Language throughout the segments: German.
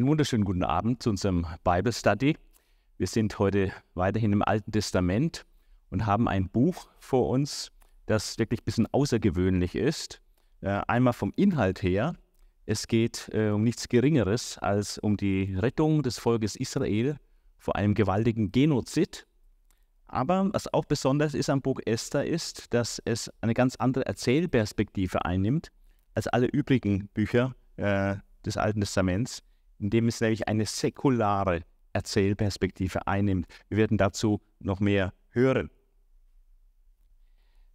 Einen wunderschönen guten Abend zu unserem Bible Study. Wir sind heute weiterhin im Alten Testament und haben ein Buch vor uns, das wirklich ein bisschen außergewöhnlich ist. Äh, einmal vom Inhalt her. Es geht äh, um nichts Geringeres als um die Rettung des Volkes Israel vor einem gewaltigen Genozid. Aber was auch besonders ist am Buch Esther ist, dass es eine ganz andere Erzählperspektive einnimmt als alle übrigen Bücher äh, des Alten Testaments, indem es nämlich eine säkulare Erzählperspektive einnimmt. Wir werden dazu noch mehr hören.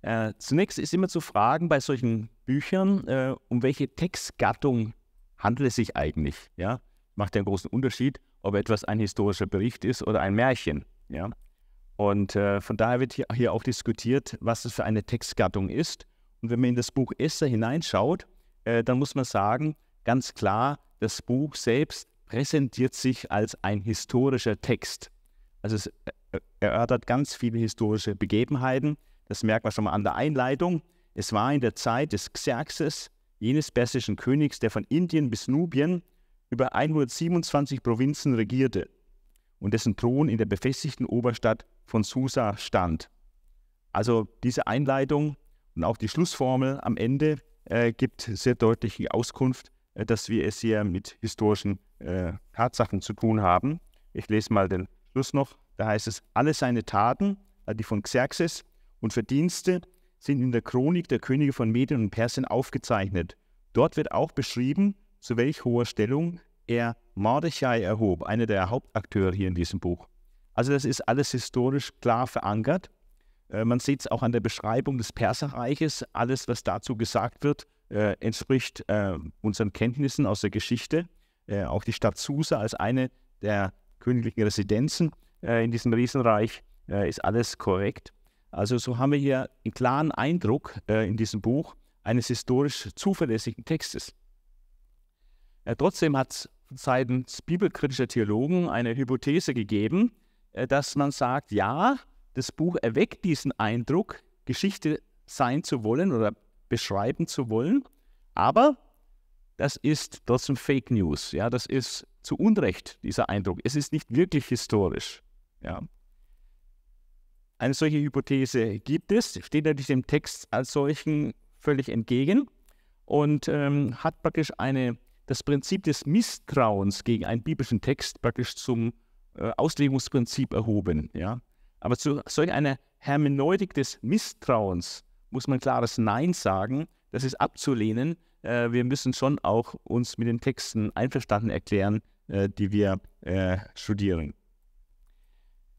Äh, zunächst ist immer zu fragen bei solchen Büchern, äh, um welche Textgattung handelt es sich eigentlich? Ja? Macht ja einen großen Unterschied, ob etwas ein historischer Bericht ist oder ein Märchen. Ja? Und äh, von daher wird hier, hier auch diskutiert, was es für eine Textgattung ist. Und wenn man in das Buch Esther hineinschaut, äh, dann muss man sagen, ganz klar, das Buch selbst präsentiert sich als ein historischer Text. Also es erörtert ganz viele historische Begebenheiten. Das merkt man schon mal an der Einleitung. Es war in der Zeit des Xerxes, jenes persischen Königs, der von Indien bis Nubien über 127 Provinzen regierte und dessen Thron in der befestigten Oberstadt von Susa stand. Also diese Einleitung und auch die Schlussformel am Ende äh, gibt sehr deutliche Auskunft, dass wir es hier mit historischen äh, Tatsachen zu tun haben. Ich lese mal den Schluss noch. Da heißt es, alle seine Taten, also die von Xerxes und Verdienste, sind in der Chronik der Könige von Medien und Persien aufgezeichnet. Dort wird auch beschrieben, zu welch hoher Stellung er Mordechai erhob, einer der Hauptakteure hier in diesem Buch. Also das ist alles historisch klar verankert. Äh, man sieht es auch an der Beschreibung des Perserreiches. Alles, was dazu gesagt wird, äh, entspricht äh, unseren Kenntnissen aus der Geschichte. Äh, auch die Stadt Susa als eine der königlichen Residenzen äh, in diesem Riesenreich äh, ist alles korrekt. Also so haben wir hier einen klaren Eindruck in diesem Buch eines historisch zuverlässigen Textes. trotzdem hat es seitens bibelkritischer Theologen eine Hypothese gegeben, dass man sagt, ja, das Buch erweckt diesen Eindruck, Geschichte sein zu wollen oder beschreiben zu wollen. Aber das ist trotzdem Fake News. Ja, das ist zu Unrecht dieser Eindruck. Es ist nicht wirklich historisch. Ja. Eine solche Hypothese gibt es, steht natürlich dem Text als solchen völlig entgegen und ähm, hat praktisch eine, das Prinzip des Misstrauens gegen einen biblischen Text praktisch zum äh, Auslegungsprinzip erhoben. Ja. Aber zu solch einer Hermeneutik des Misstrauens muss man klares Nein sagen. Das ist abzulehnen. Äh, wir müssen schon auch uns mit den Texten einverstanden erklären, äh, die wir äh, studieren.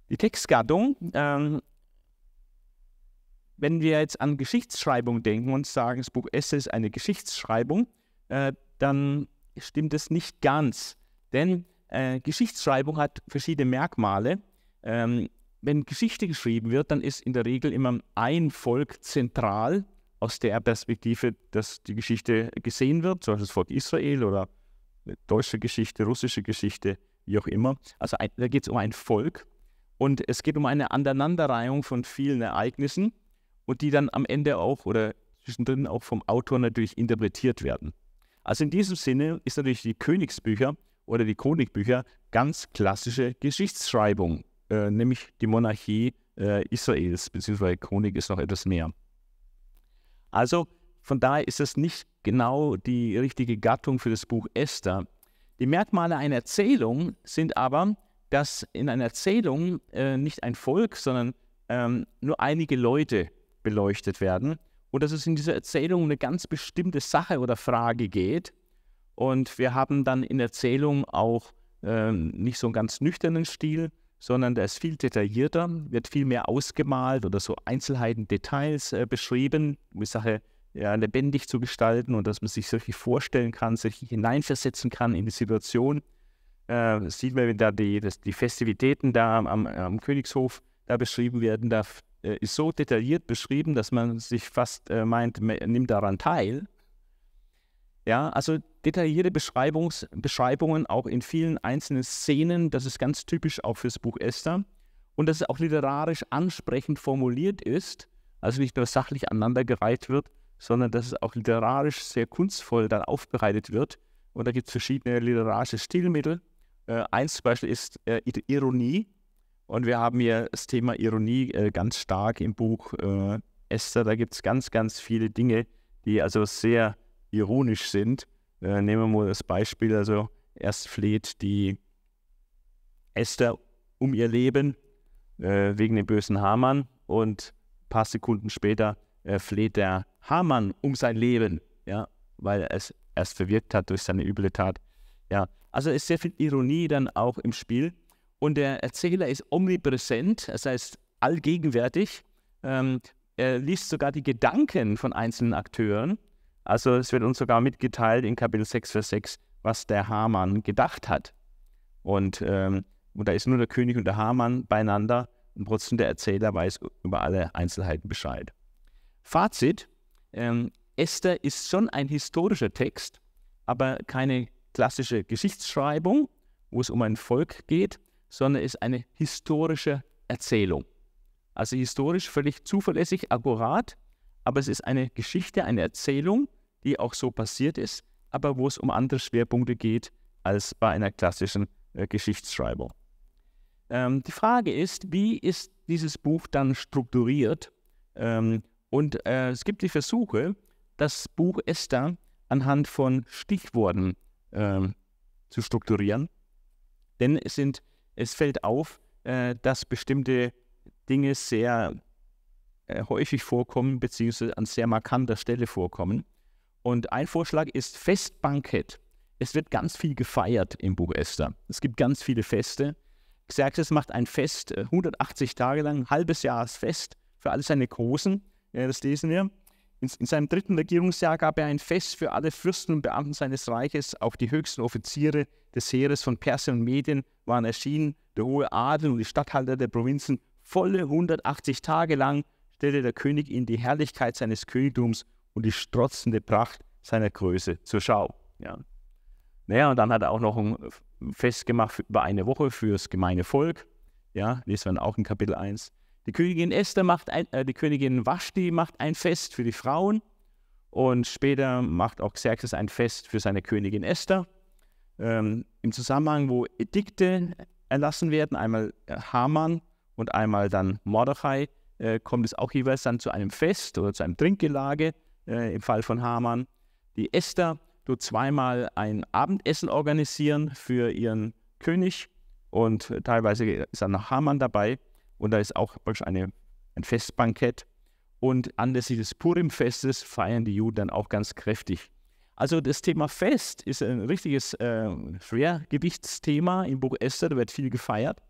Die Textgattung, ähm, wenn wir jetzt an Geschichtsschreibung denken und sagen, das Buch Esse ist eine Geschichtsschreibung, äh, dann stimmt es nicht ganz. Denn äh, Geschichtsschreibung hat verschiedene Merkmale. Ähm, wenn Geschichte geschrieben wird, dann ist in der Regel immer ein Volk zentral aus der Perspektive, dass die Geschichte gesehen wird, zum Beispiel das Volk Israel oder deutsche Geschichte, russische Geschichte, wie auch immer. Also ein, da geht es um ein Volk und es geht um eine Aneinanderreihung von vielen Ereignissen und die dann am Ende auch oder zwischendrin auch vom Autor natürlich interpretiert werden. Also in diesem Sinne ist natürlich die Königsbücher oder die Chronikbücher ganz klassische Geschichtsschreibung äh, nämlich die Monarchie äh, Israels, beziehungsweise Chronik ist noch etwas mehr. Also von daher ist es nicht genau die richtige Gattung für das Buch Esther. Die Merkmale einer Erzählung sind aber, dass in einer Erzählung äh, nicht ein Volk, sondern ähm, nur einige Leute beleuchtet werden und dass es in dieser Erzählung eine ganz bestimmte Sache oder Frage geht. Und wir haben dann in Erzählung auch ähm, nicht so einen ganz nüchternen Stil, sondern der ist viel detaillierter, wird viel mehr ausgemalt oder so Einzelheiten, Details äh, beschrieben, um die Sache ja, lebendig zu gestalten und dass man sich so vorstellen kann, sich hineinversetzen kann in die Situation. Äh, sieht man, wenn da die, das, die Festivitäten da am, am, Königshof da beschrieben werden, da äh, ist so detailliert beschrieben, dass man sich fast äh, meint, man nimmt daran teil. Ja, also detaillierte Beschreibungs Beschreibungen auch in vielen einzelnen Szenen, das ist ganz typisch auch fürs Buch Esther. Und dass es auch literarisch ansprechend formuliert ist, also nicht nur sachlich aneinandergereiht wird, sondern dass es auch literarisch sehr kunstvoll dann aufbereitet wird. und da gibt es verschiedene literarische Stilmittel. Äh, eins zum Beispiel ist äh, Ironie. Und wir haben hier das Thema Ironie äh, ganz stark im Buch äh, Esther. Da gibt es ganz, ganz viele Dinge, die also sehr ironisch sind. Äh, nehmen wir mal das Beispiel, also erst fleht die Esther um ihr Leben äh, wegen dem bösen Hamann und ein paar Sekunden später äh, fleht der Hamann um sein Leben, ja, weil er es erst verwirkt hat durch seine üble Tat. Ja, also ist sehr viel Ironie dann auch im Spiel und der Erzähler ist omnipräsent, das heißt allgegenwärtig. Ähm, er liest sogar die Gedanken von einzelnen Akteuren. Also es wird uns sogar mitgeteilt in Kapitel 6, Vers 6, was der Hamann gedacht hat. Und, ähm, und da ist nur der König und der Hamann beieinander und trotzdem der Erzähler weiß über alle Einzelheiten Bescheid. Fazit, ähm, Esther ist schon ein historischer Text, aber keine klassische Geschichtsschreibung, wo es um ein Volk geht, sondern ist eine historische Erzählung. Also historisch völlig zuverlässig, akkurat, aber es ist eine Geschichte, eine Erzählung, die auch so passiert ist, aber wo es um andere Schwerpunkte geht als bei einer klassischen äh, Geschichtsschreibung. Ähm, die Frage ist, wie ist dieses Buch dann strukturiert? Ähm, und äh, es gibt die Versuche, das Buch Esther anhand von Stichworten ähm, zu strukturieren. Denn es, sind, es fällt auf, äh, dass bestimmte Dinge sehr äh, häufig vorkommen, beziehungsweise an sehr markanter Stelle vorkommen. Und ein Vorschlag ist Festbankett. Es wird ganz viel gefeiert im Buch Esther. Es gibt ganz viele Feste. Xerxes macht ein Fest, 180 äh, Tage lang, ein halbes Jahresfest für alle seine Großen. Ja, das lesen wir. In, in, seinem dritten Regierungsjahr gab er ein Fest für alle Fürsten und Beamten seines Reiches. Auch die höchsten Offiziere des Heeres von Persien und Medien waren erschienen. Der hohe Adel und die Statthalter der Provinzen Volle 180 Tage lang stellte der König ihnen die Herrlichkeit seines Königtums und die strotzende Pracht seiner Größe zur Schau. Ja. Naja, und dann hat er auch noch ein Fest gemacht über eine Woche fürs gemeine Volk. Ja, lesen wir dann auch in Kapitel 1. Die Königin Esther macht ein, äh, die Königin Vashti macht ein Fest für die Frauen und später macht auch Xerxes ein Fest für seine Königin Esther. Ähm, Im Zusammenhang, wo Edikte erlassen werden, einmal Haman und einmal dann Mordechai, äh, kommt es auch jeweils dann zu einem Fest oder zu einem Trinkgelage äh, im Fall von Haman. Die Esther tut zweimal ein Abendessen organisieren für ihren König und teilweise ist dann noch Haman dabei und da ist auch eine, ein Festbankett. Und anlässlich des Purim-Festes feiern die Juden dann auch ganz kräftig. Also das Thema Fest ist ein richtiges äh, Schwergewichtsthema im Buch Esther, da wird viel gefeiert.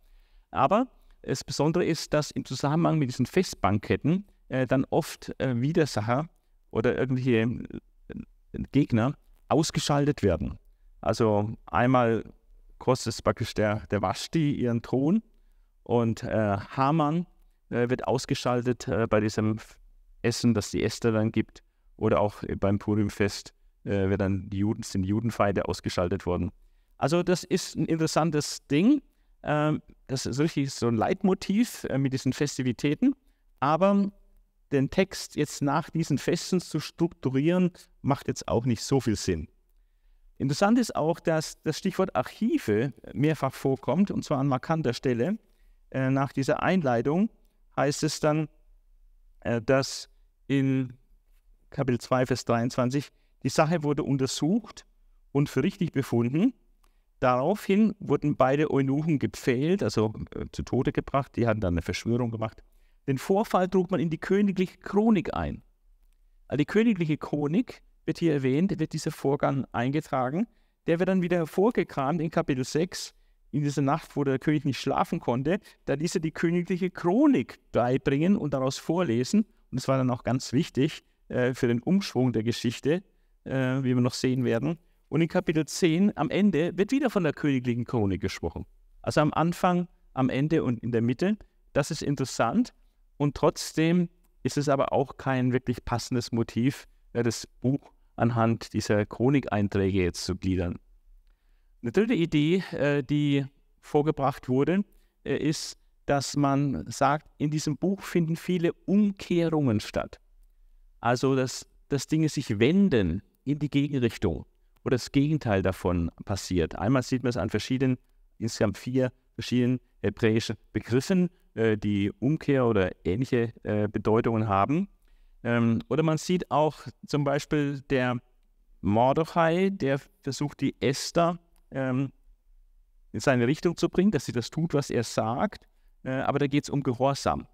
Aber das Besondere ist, dass im Zusammenhang mit diesen Festbanketten äh, dann oft äh, Widersacher oder irgendwelche äh, Gegner ausgeschaltet werden. Also einmal kostet es praktisch der, der Vashti ihren Thron und äh, Haman äh, wird ausgeschaltet äh, bei diesem Essen, das die Esther dann gibt. Oder auch beim Purimfest wird dann die Juden, sind Judenfeinde ausgeschaltet worden. Also das ist ein interessantes Ding. Ähm, das ist richtig so ein Leitmotiv äh, mit diesen Festivitäten. Aber den Text jetzt nach diesen Festen zu strukturieren, macht jetzt auch nicht so viel Sinn. Interessant ist auch, dass das Stichwort Archive mehrfach vorkommt, und zwar an markanter Stelle. Äh, nach dieser Einleitung heißt es dann, äh, dass in Kapitel 2, Vers 23 die Sache wurde untersucht und für richtig befunden Daraufhin wurden beide Eunuchen gepfählt, also äh, zu Tode gebracht. Die hatten dann eine Verschwörung gemacht. Den Vorfall trug man in die königliche Chronik ein. Also die königliche Chronik wird hier erwähnt, wird dieser Vorgang eingetragen. Der wird dann wieder hervorgekramt in Kapitel 6, in dieser Nacht, wo der König nicht schlafen konnte. Da ließ er die königliche Chronik beibringen und daraus vorlesen. Und das war dann auch ganz wichtig äh, für den Umschwung der Geschichte, äh, wie wir noch sehen werden. Und in Kapitel 10 am Ende wird wieder von der königlichen Chronik gesprochen. Also am Anfang, am Ende und in der Mitte. Das ist interessant. Und trotzdem ist es aber auch kein wirklich passendes Motiv, das Buch anhand dieser Chronikeinträge jetzt zu gliedern. Eine dritte Idee, äh, die vorgebracht wurde, äh, ist, dass man sagt, in diesem Buch finden viele Umkehrungen statt. Also, dass, dass Dinge sich wenden in die Gegenrichtung. oder das Gegenteil davon passiert. Einmal sieht man es an verschiedenen, insgesamt vier verschiedenen hebräischen Begriffen, äh, die Umkehr oder ähnliche äh, Bedeutungen haben. Ähm, oder man sieht auch zum Beispiel der Mordechai, der versucht, die Esther ähm, in seine Richtung zu bringen, dass sie das tut, was er sagt. Äh, aber da geht es um Gehorsam.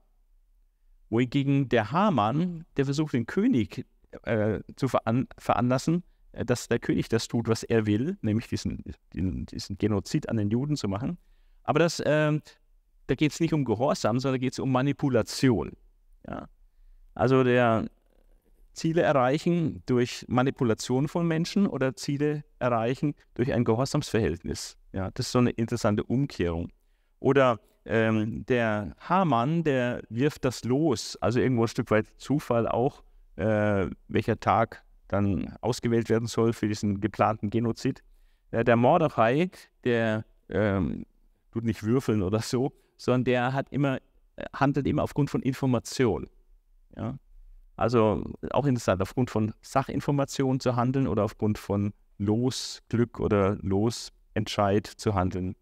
Wohingegen der Hamann, der versucht, den König äh, zu veran veranlassen, äh, dass der König das tut, was er will, nämlich diesen, diesen, Genozid an den Juden zu machen. Aber das, äh, da geht es nicht um Gehorsam, sondern geht es um Manipulation. Ja? Also der Ziele erreichen durch Manipulation von Menschen oder Ziele erreichen durch ein Gehorsamsverhältnis. Ja, das ist so eine interessante Umkehrung. Oder ähm, der Hamann, der wirft das los, also irgendwo ein Stück weit Zufall auch, äh, welcher Tag dann ausgewählt werden soll für diesen geplanten Genozid. Äh, der Mordechai, der ähm, tut nicht würfeln oder so, sondern der hat immer, äh, handelt immer aufgrund von Information. Ja? Also auch interessant, aufgrund von Sachinformationen zu handeln oder aufgrund von Losglück oder Losentscheid zu handeln.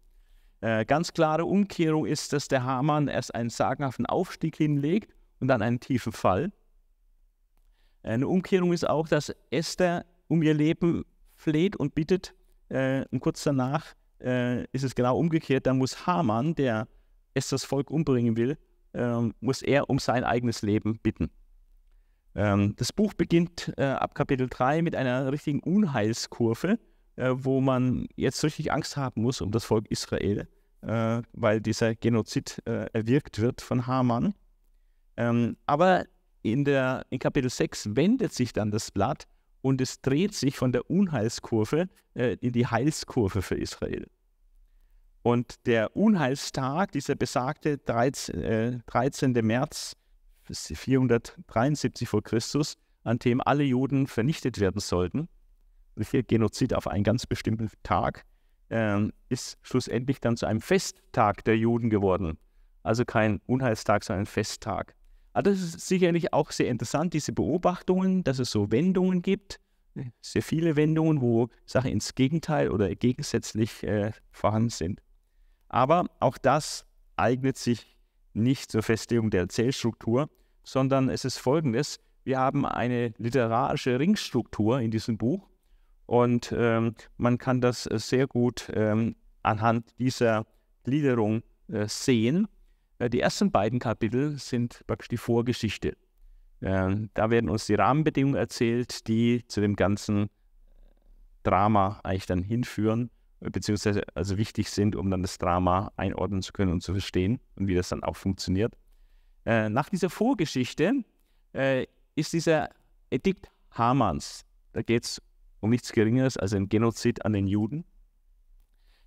Äh, ganz klare Umkehrung ist, dass der Hamann erst einen sagenhaften Aufstieg hinlegt und dann einen tiefen Fall. Eine Umkehrung ist auch, dass Esther um ihr Leben fleht und bittet. Äh, und kurz danach äh, ist es genau umgekehrt. Dann muss Haman, der Esthers Volk umbringen will, äh, muss er um sein eigenes Leben bitten. Ähm, das Buch beginnt äh, ab Kapitel 3 mit einer richtigen Unheilskurve, äh, wo man jetzt richtig Angst haben muss um das Volk Israel, äh, weil dieser Genozid äh, erwirkt wird von Haman. Ähm, aber in, der, in Kapitel 6 wendet sich dann das Blatt und es dreht sich von der Unheilskurve äh, in die Heilskurve für Israel. Und der Unheilstag, dieser besagte 13, 13. Äh, März 473 vor Christus, an dem alle Juden vernichtet werden sollten, hier Genozid auf einen ganz bestimmten Tag, äh, ist schlussendlich dann zu einem Festtag der Juden geworden. Also kein Unheilstag, sondern ein Festtag. Aber das ist sicherlich auch sehr interessant, diese Beobachtungen, dass es so Wendungen gibt, sehr viele Wendungen, wo Sachen ins Gegenteil oder gegensätzlich äh, vorhanden sind. Aber auch das eignet sich nicht zur Festlegung der Erzählstruktur, sondern es ist folgendes. Wir haben eine literarische Ringstruktur in diesem Buch und ähm, man kann das sehr gut ähm, anhand dieser Gliederung äh, sehen. Äh, die ersten beiden Kapitel sind praktisch die Vorgeschichte. Äh, da werden uns die Rahmenbedingungen erzählt, die zu dem ganzen Drama eigentlich dann hinführen beziehungsweise also wichtig sind, um dann das Drama einordnen zu können und zu verstehen und wie das dann auch funktioniert. Äh, nach dieser Vorgeschichte äh, ist dieser Edikt Hamans, da geht es um nichts Geringeres als ein Genozid an den Juden.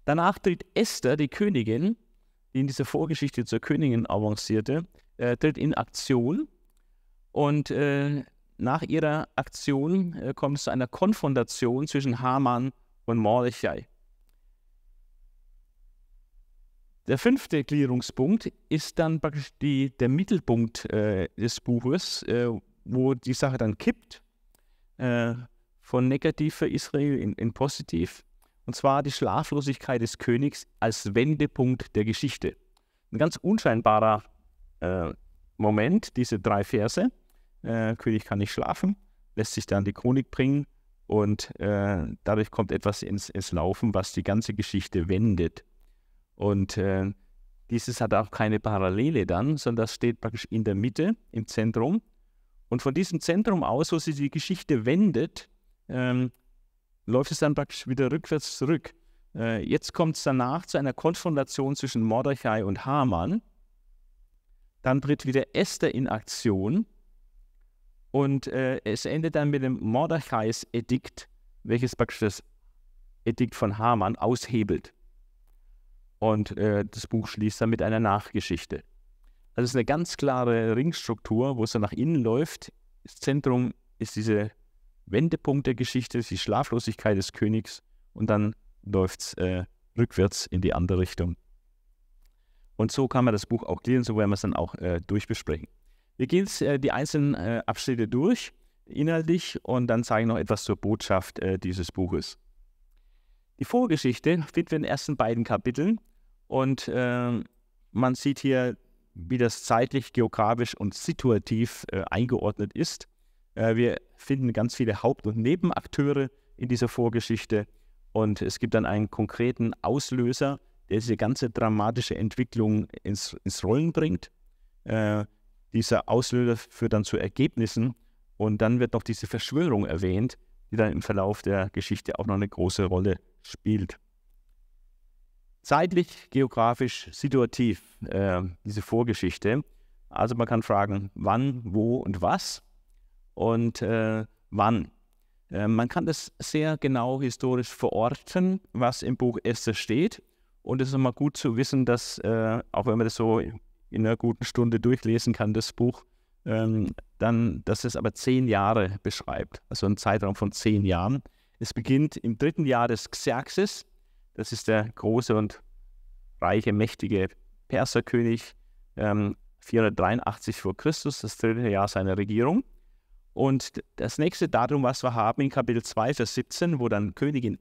Danach tritt Esther, die Königin, die in dieser Vorgeschichte zur Königin avancierte, äh, tritt in Aktion und äh, nach ihrer Aktion äh, kommt es zu einer Konfrontation zwischen Haman und Mordechai. Der fünfte Gliederungspunkt ist dann praktisch die, der Mittelpunkt äh, des Buches, äh, wo die Sache dann kippt, äh, von negativ für Israel in, in, positiv. Und zwar die Schlaflosigkeit des Königs als Wendepunkt der Geschichte. Ein ganz unscheinbarer äh, Moment, diese drei Verse. Äh, König kann nicht schlafen, lässt sich dann die Chronik bringen und äh, dadurch kommt etwas ins, ins Laufen, was die ganze Geschichte wendet. Und äh, dieses hat auch keine Parallele dann, sondern das steht praktisch in der Mitte, im Zentrum. Und von diesem Zentrum aus, wo sich die Geschichte wendet, ähm, läuft es dann praktisch wieder rückwärts zurück. Äh, jetzt kommt es danach zu einer Konfrontation zwischen Mordechai und Haman. Dann tritt wieder Esther in Aktion. Und äh, es endet dann mit dem Mordechais Edikt, welches praktisch das Edikt von Haman aushebelt. Und äh, das Buch schließt dann mit einer Nachgeschichte. Also es ist eine ganz klare Ringstruktur, wo es dann nach innen läuft. Das Zentrum ist dieser Wendepunkt der Geschichte, die Schlaflosigkeit des Königs und dann läuft es äh, rückwärts in die andere Richtung. Und so kann man das Buch auch gliedern, so werden wir es dann auch äh, durchbesprechen. Wir gehen jetzt äh, die einzelnen äh, Abschnitte durch, inhaltlich, und dann sage ich noch etwas zur Botschaft äh, dieses Buches. Die Vorgeschichte finden wir in den ersten beiden Kapiteln und äh, man sieht hier, wie das zeitlich, geografisch und situativ äh, eingeordnet ist. Äh, wir finden ganz viele Haupt- und Nebenakteure in dieser Vorgeschichte und es gibt dann einen konkreten Auslöser, der diese ganze dramatische Entwicklung ins, ins Rollen bringt. Äh, dieser Auslöser führt dann zu Ergebnissen und dann wird noch diese Verschwörung erwähnt, die dann im Verlauf der Geschichte auch noch eine große Rolle spielt. Zeitlich, geografisch, situativ, äh, diese Vorgeschichte. Also man kann fragen, wann, wo und was und äh, wann. Äh, man kann das sehr genau historisch verorten, was im Buch Esther steht. Und es ist immer gut zu wissen, dass, äh, auch wenn man das so in einer guten Stunde durchlesen kann, das Buch, ähm, dann, dass es aber zehn Jahre beschreibt, also einen Zeitraum von zehn Jahren. Es beginnt im dritten Jahr des Xerxes, das ist der große und reiche, mächtige Perserkönig, ähm, 483 vor Christus, das dritte Jahr seiner Regierung. Und das nächste Datum, was wir haben in Kapitel 2, Vers 17, wo dann Königin,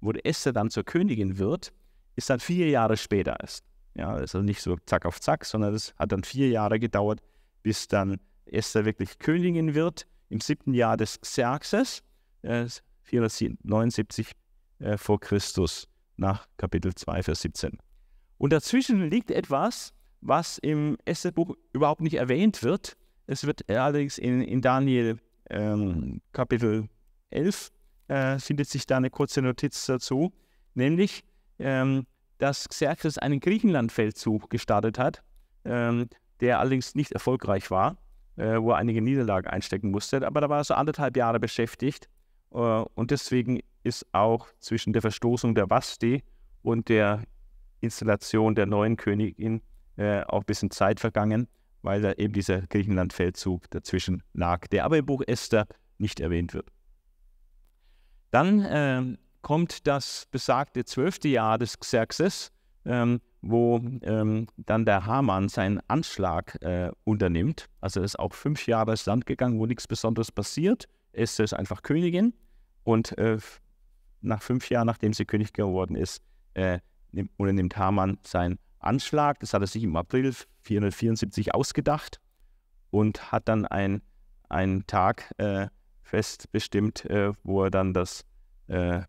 wo Esther dann zur Königin wird, ist dann vier Jahre später erst. Ja, also nicht so zack auf zack, sondern es hat dann vier Jahre gedauert, bis dann Esther wirklich Königin wird, im siebten Jahr des Xerxes, äh, 479 äh, vor Christus, nach Kapitel 2, Vers 17. Und dazwischen liegt etwas, was im Esther-Buch überhaupt nicht erwähnt wird. Es wird allerdings in, in Daniel ähm, Kapitel 11 äh, findet sich da eine kurze Notiz dazu, nämlich, ähm, dass Xerxes einen Griechenland-Feldzug gestartet hat, ähm, der allerdings nicht erfolgreich war, äh, wo er einige Niederlagen einstecken musste. Aber da war er so anderthalb Jahre beschäftigt äh, und deswegen ist auch zwischen der Verstoßung der Vasti und der Installation der neuen Königin äh, auch ein bisschen Zeit vergangen, weil da eben dieser Griechenland-Feldzug dazwischen lag, der aber im Buch Esther nicht erwähnt wird. Dann äh, kommt das besagte zwölfte Jahr des Xerxes, ähm, wo ähm, dann der Haman seinen Anschlag äh, unternimmt. Also ist auch fünf Jahre ins Land gegangen, wo nichts Besonderes passiert. Esther ist einfach Königin und äh, nach fünf Jahren, nachdem sie König geworden ist, äh, nimmt, unternimmt Haman seinen Anschlag. Das hat er sich im April 474 ausgedacht und hat dann ein, einen Tag äh, fest bestimmt, äh, wo er dann das äh,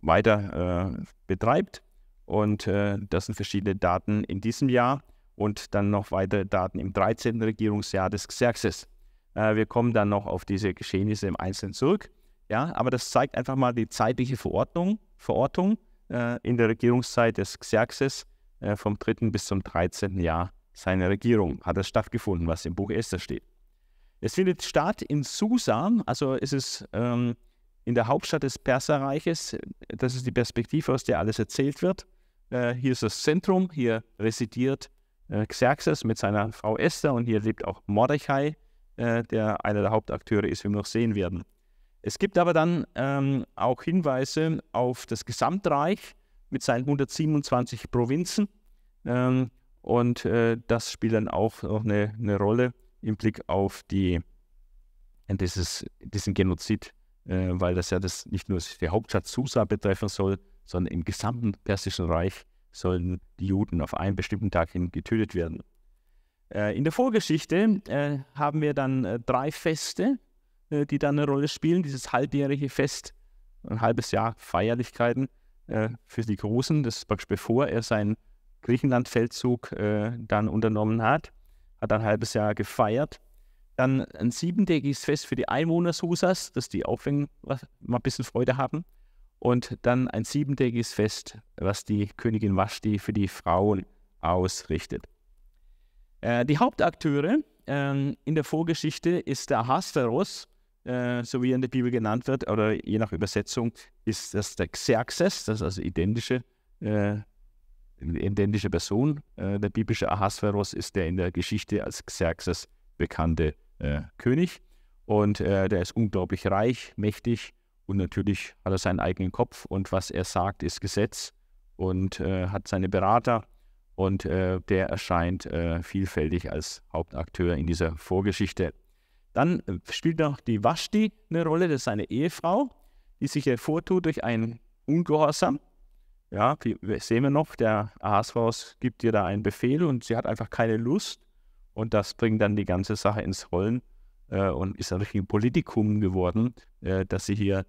weiter äh, betreibt. Und äh, das sind verschiedene Daten in diesem Jahr und dann noch weitere Daten im 13. Regierungsjahr des Xerxes. Äh, wir kommen dann noch auf diese Geschehnisse im Einzelnen zurück. Ja, aber das zeigt einfach mal die zeitliche Verordnung, Verortung äh, in der Regierungszeit des Xerxes äh, vom 3. bis zum 13. Jahr seiner Regierung hat es stattgefunden, was im Buch Esther steht. Es findet statt in Susa, also ist es ähm, in der Hauptstadt des Perserreiches. Das ist die Perspektive, aus der alles erzählt wird. Äh, hier ist das Zentrum, hier residiert äh, Xerxes mit seiner Frau Esther und hier lebt auch Mordechai, äh, der einer der Hauptakteure ist, wie wir noch sehen werden. Es gibt aber dann ähm, auch Hinweise auf das Gesamtreich mit seinen 127 Provinzen. Ähm, und äh, das spielt dann auch noch eine, eine, Rolle im Blick auf die, dieses, diesen Genozid, äh, weil das ja das nicht nur die Hauptstadt Susa betreffen soll, sondern im gesamten Persischen Reich sollen die Juden auf einen bestimmten Tag hin getötet werden. Äh, in der Vorgeschichte äh, haben wir dann äh, drei Feste, äh, die da eine Rolle spielen. Dieses halbjährige Fest, ein halbes Jahr Feierlichkeiten äh, für die Großen, das ist praktisch bevor er seinen Griechenland-Feldzug äh, dann unternommen hat, hat ein halbes Jahr gefeiert. Dann ein siebentägiges Fest für die Einwohner Susas, dass die auch mal ein bisschen Freude haben. Und dann ein siebentägiges Fest, was die Königin Vashti für die Frauen ausrichtet. Äh, die Hauptakteure äh, in der Vorgeschichte ist der Ahasveros, äh, so wie er in der Bibel genannt wird, oder je nach Übersetzung ist das der Xerxes, das ist also identische, äh, identische Person. Äh, der biblische Ahasveros ist der in der Geschichte als Xerxes bekannte äh, König. Und äh, der ist unglaublich reich, mächtig und natürlich hat er seinen eigenen Kopf und was er sagt, ist Gesetz und hat seine Berater und der erscheint vielfältig als Hauptakteur in dieser Vorgeschichte. Dann äh, spielt noch die Vashti eine Rolle, das ist seine Ehefrau. die sich hervortut durch einen Ungehorsam. Ja, wie sehen wir noch, der Ahasverus gibt ihr da einen Befehl und sie hat einfach keine Lust. Und das bringt dann die ganze Sache ins Rollen äh, und ist ein richtiges Politikum geworden, äh, dass sie hier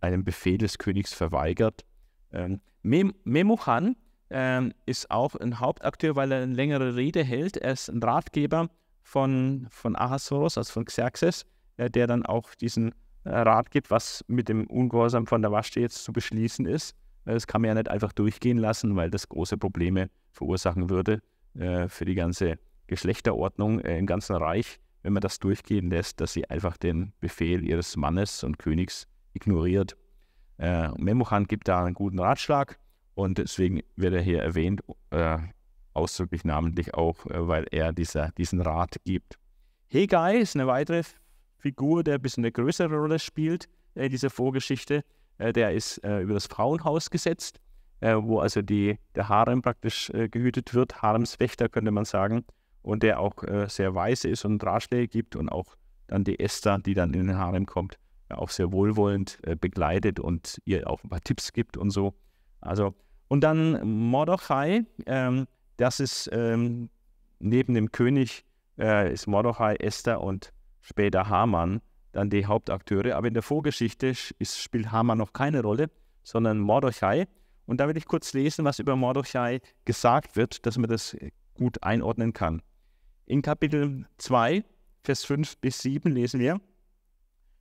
einen Befehl des Königs verweigert. Ähm, Mem Memuchan ähm, ist auch ein Hauptakteur, weil er eine längere Rede hält. Er ist ein Ratgeber von, von Ahasverus, also von Xerxes, äh, der dann auch diesen äh, Rat gibt, was mit dem Ungehorsam von der Waschte jetzt zu beschließen ist. Äh, das kann man ja nicht einfach durchgehen lassen, weil das große Probleme verursachen würde äh, für die ganze Geschlechterordnung äh, im ganzen Reich, wenn man das durchgehen lässt, dass sie einfach den Befehl ihres Mannes und Königs ignoriert. Äh, Memuchan gibt da einen guten Ratschlag und deswegen wird er hier erwähnt, äh, ausdrücklich namentlich auch, äh, weil er dieser, diesen Rat gibt. Hegai ist eine weitere Figur, der ein bisschen eine größere Rolle spielt in dieser Vorgeschichte. Äh, der ist äh, über das Frauenhaus gesetzt, äh, wo also die, der Harem praktisch gehütet wird, Haremswächter könnte man sagen, und der auch sehr weise ist und Ratschläge gibt und auch dann die Esther, die dann in den Harem kommt, auch sehr wohlwollend begleitet und ihr auch ein paar Tipps gibt und so. Also, und dann Mordechai, ähm, das ist ähm, neben dem König, äh, ist Mordechai, Esther und später Haman dann die Hauptakteure. Aber in der Vorgeschichte ist, spielt Haman noch keine Rolle, sondern Mordechai. Und da will ich kurz lesen, was über Mordechai gesagt wird, dass man das gut einordnen kann. In Kapitel 2, Vers 5 bis 7 lesen wir,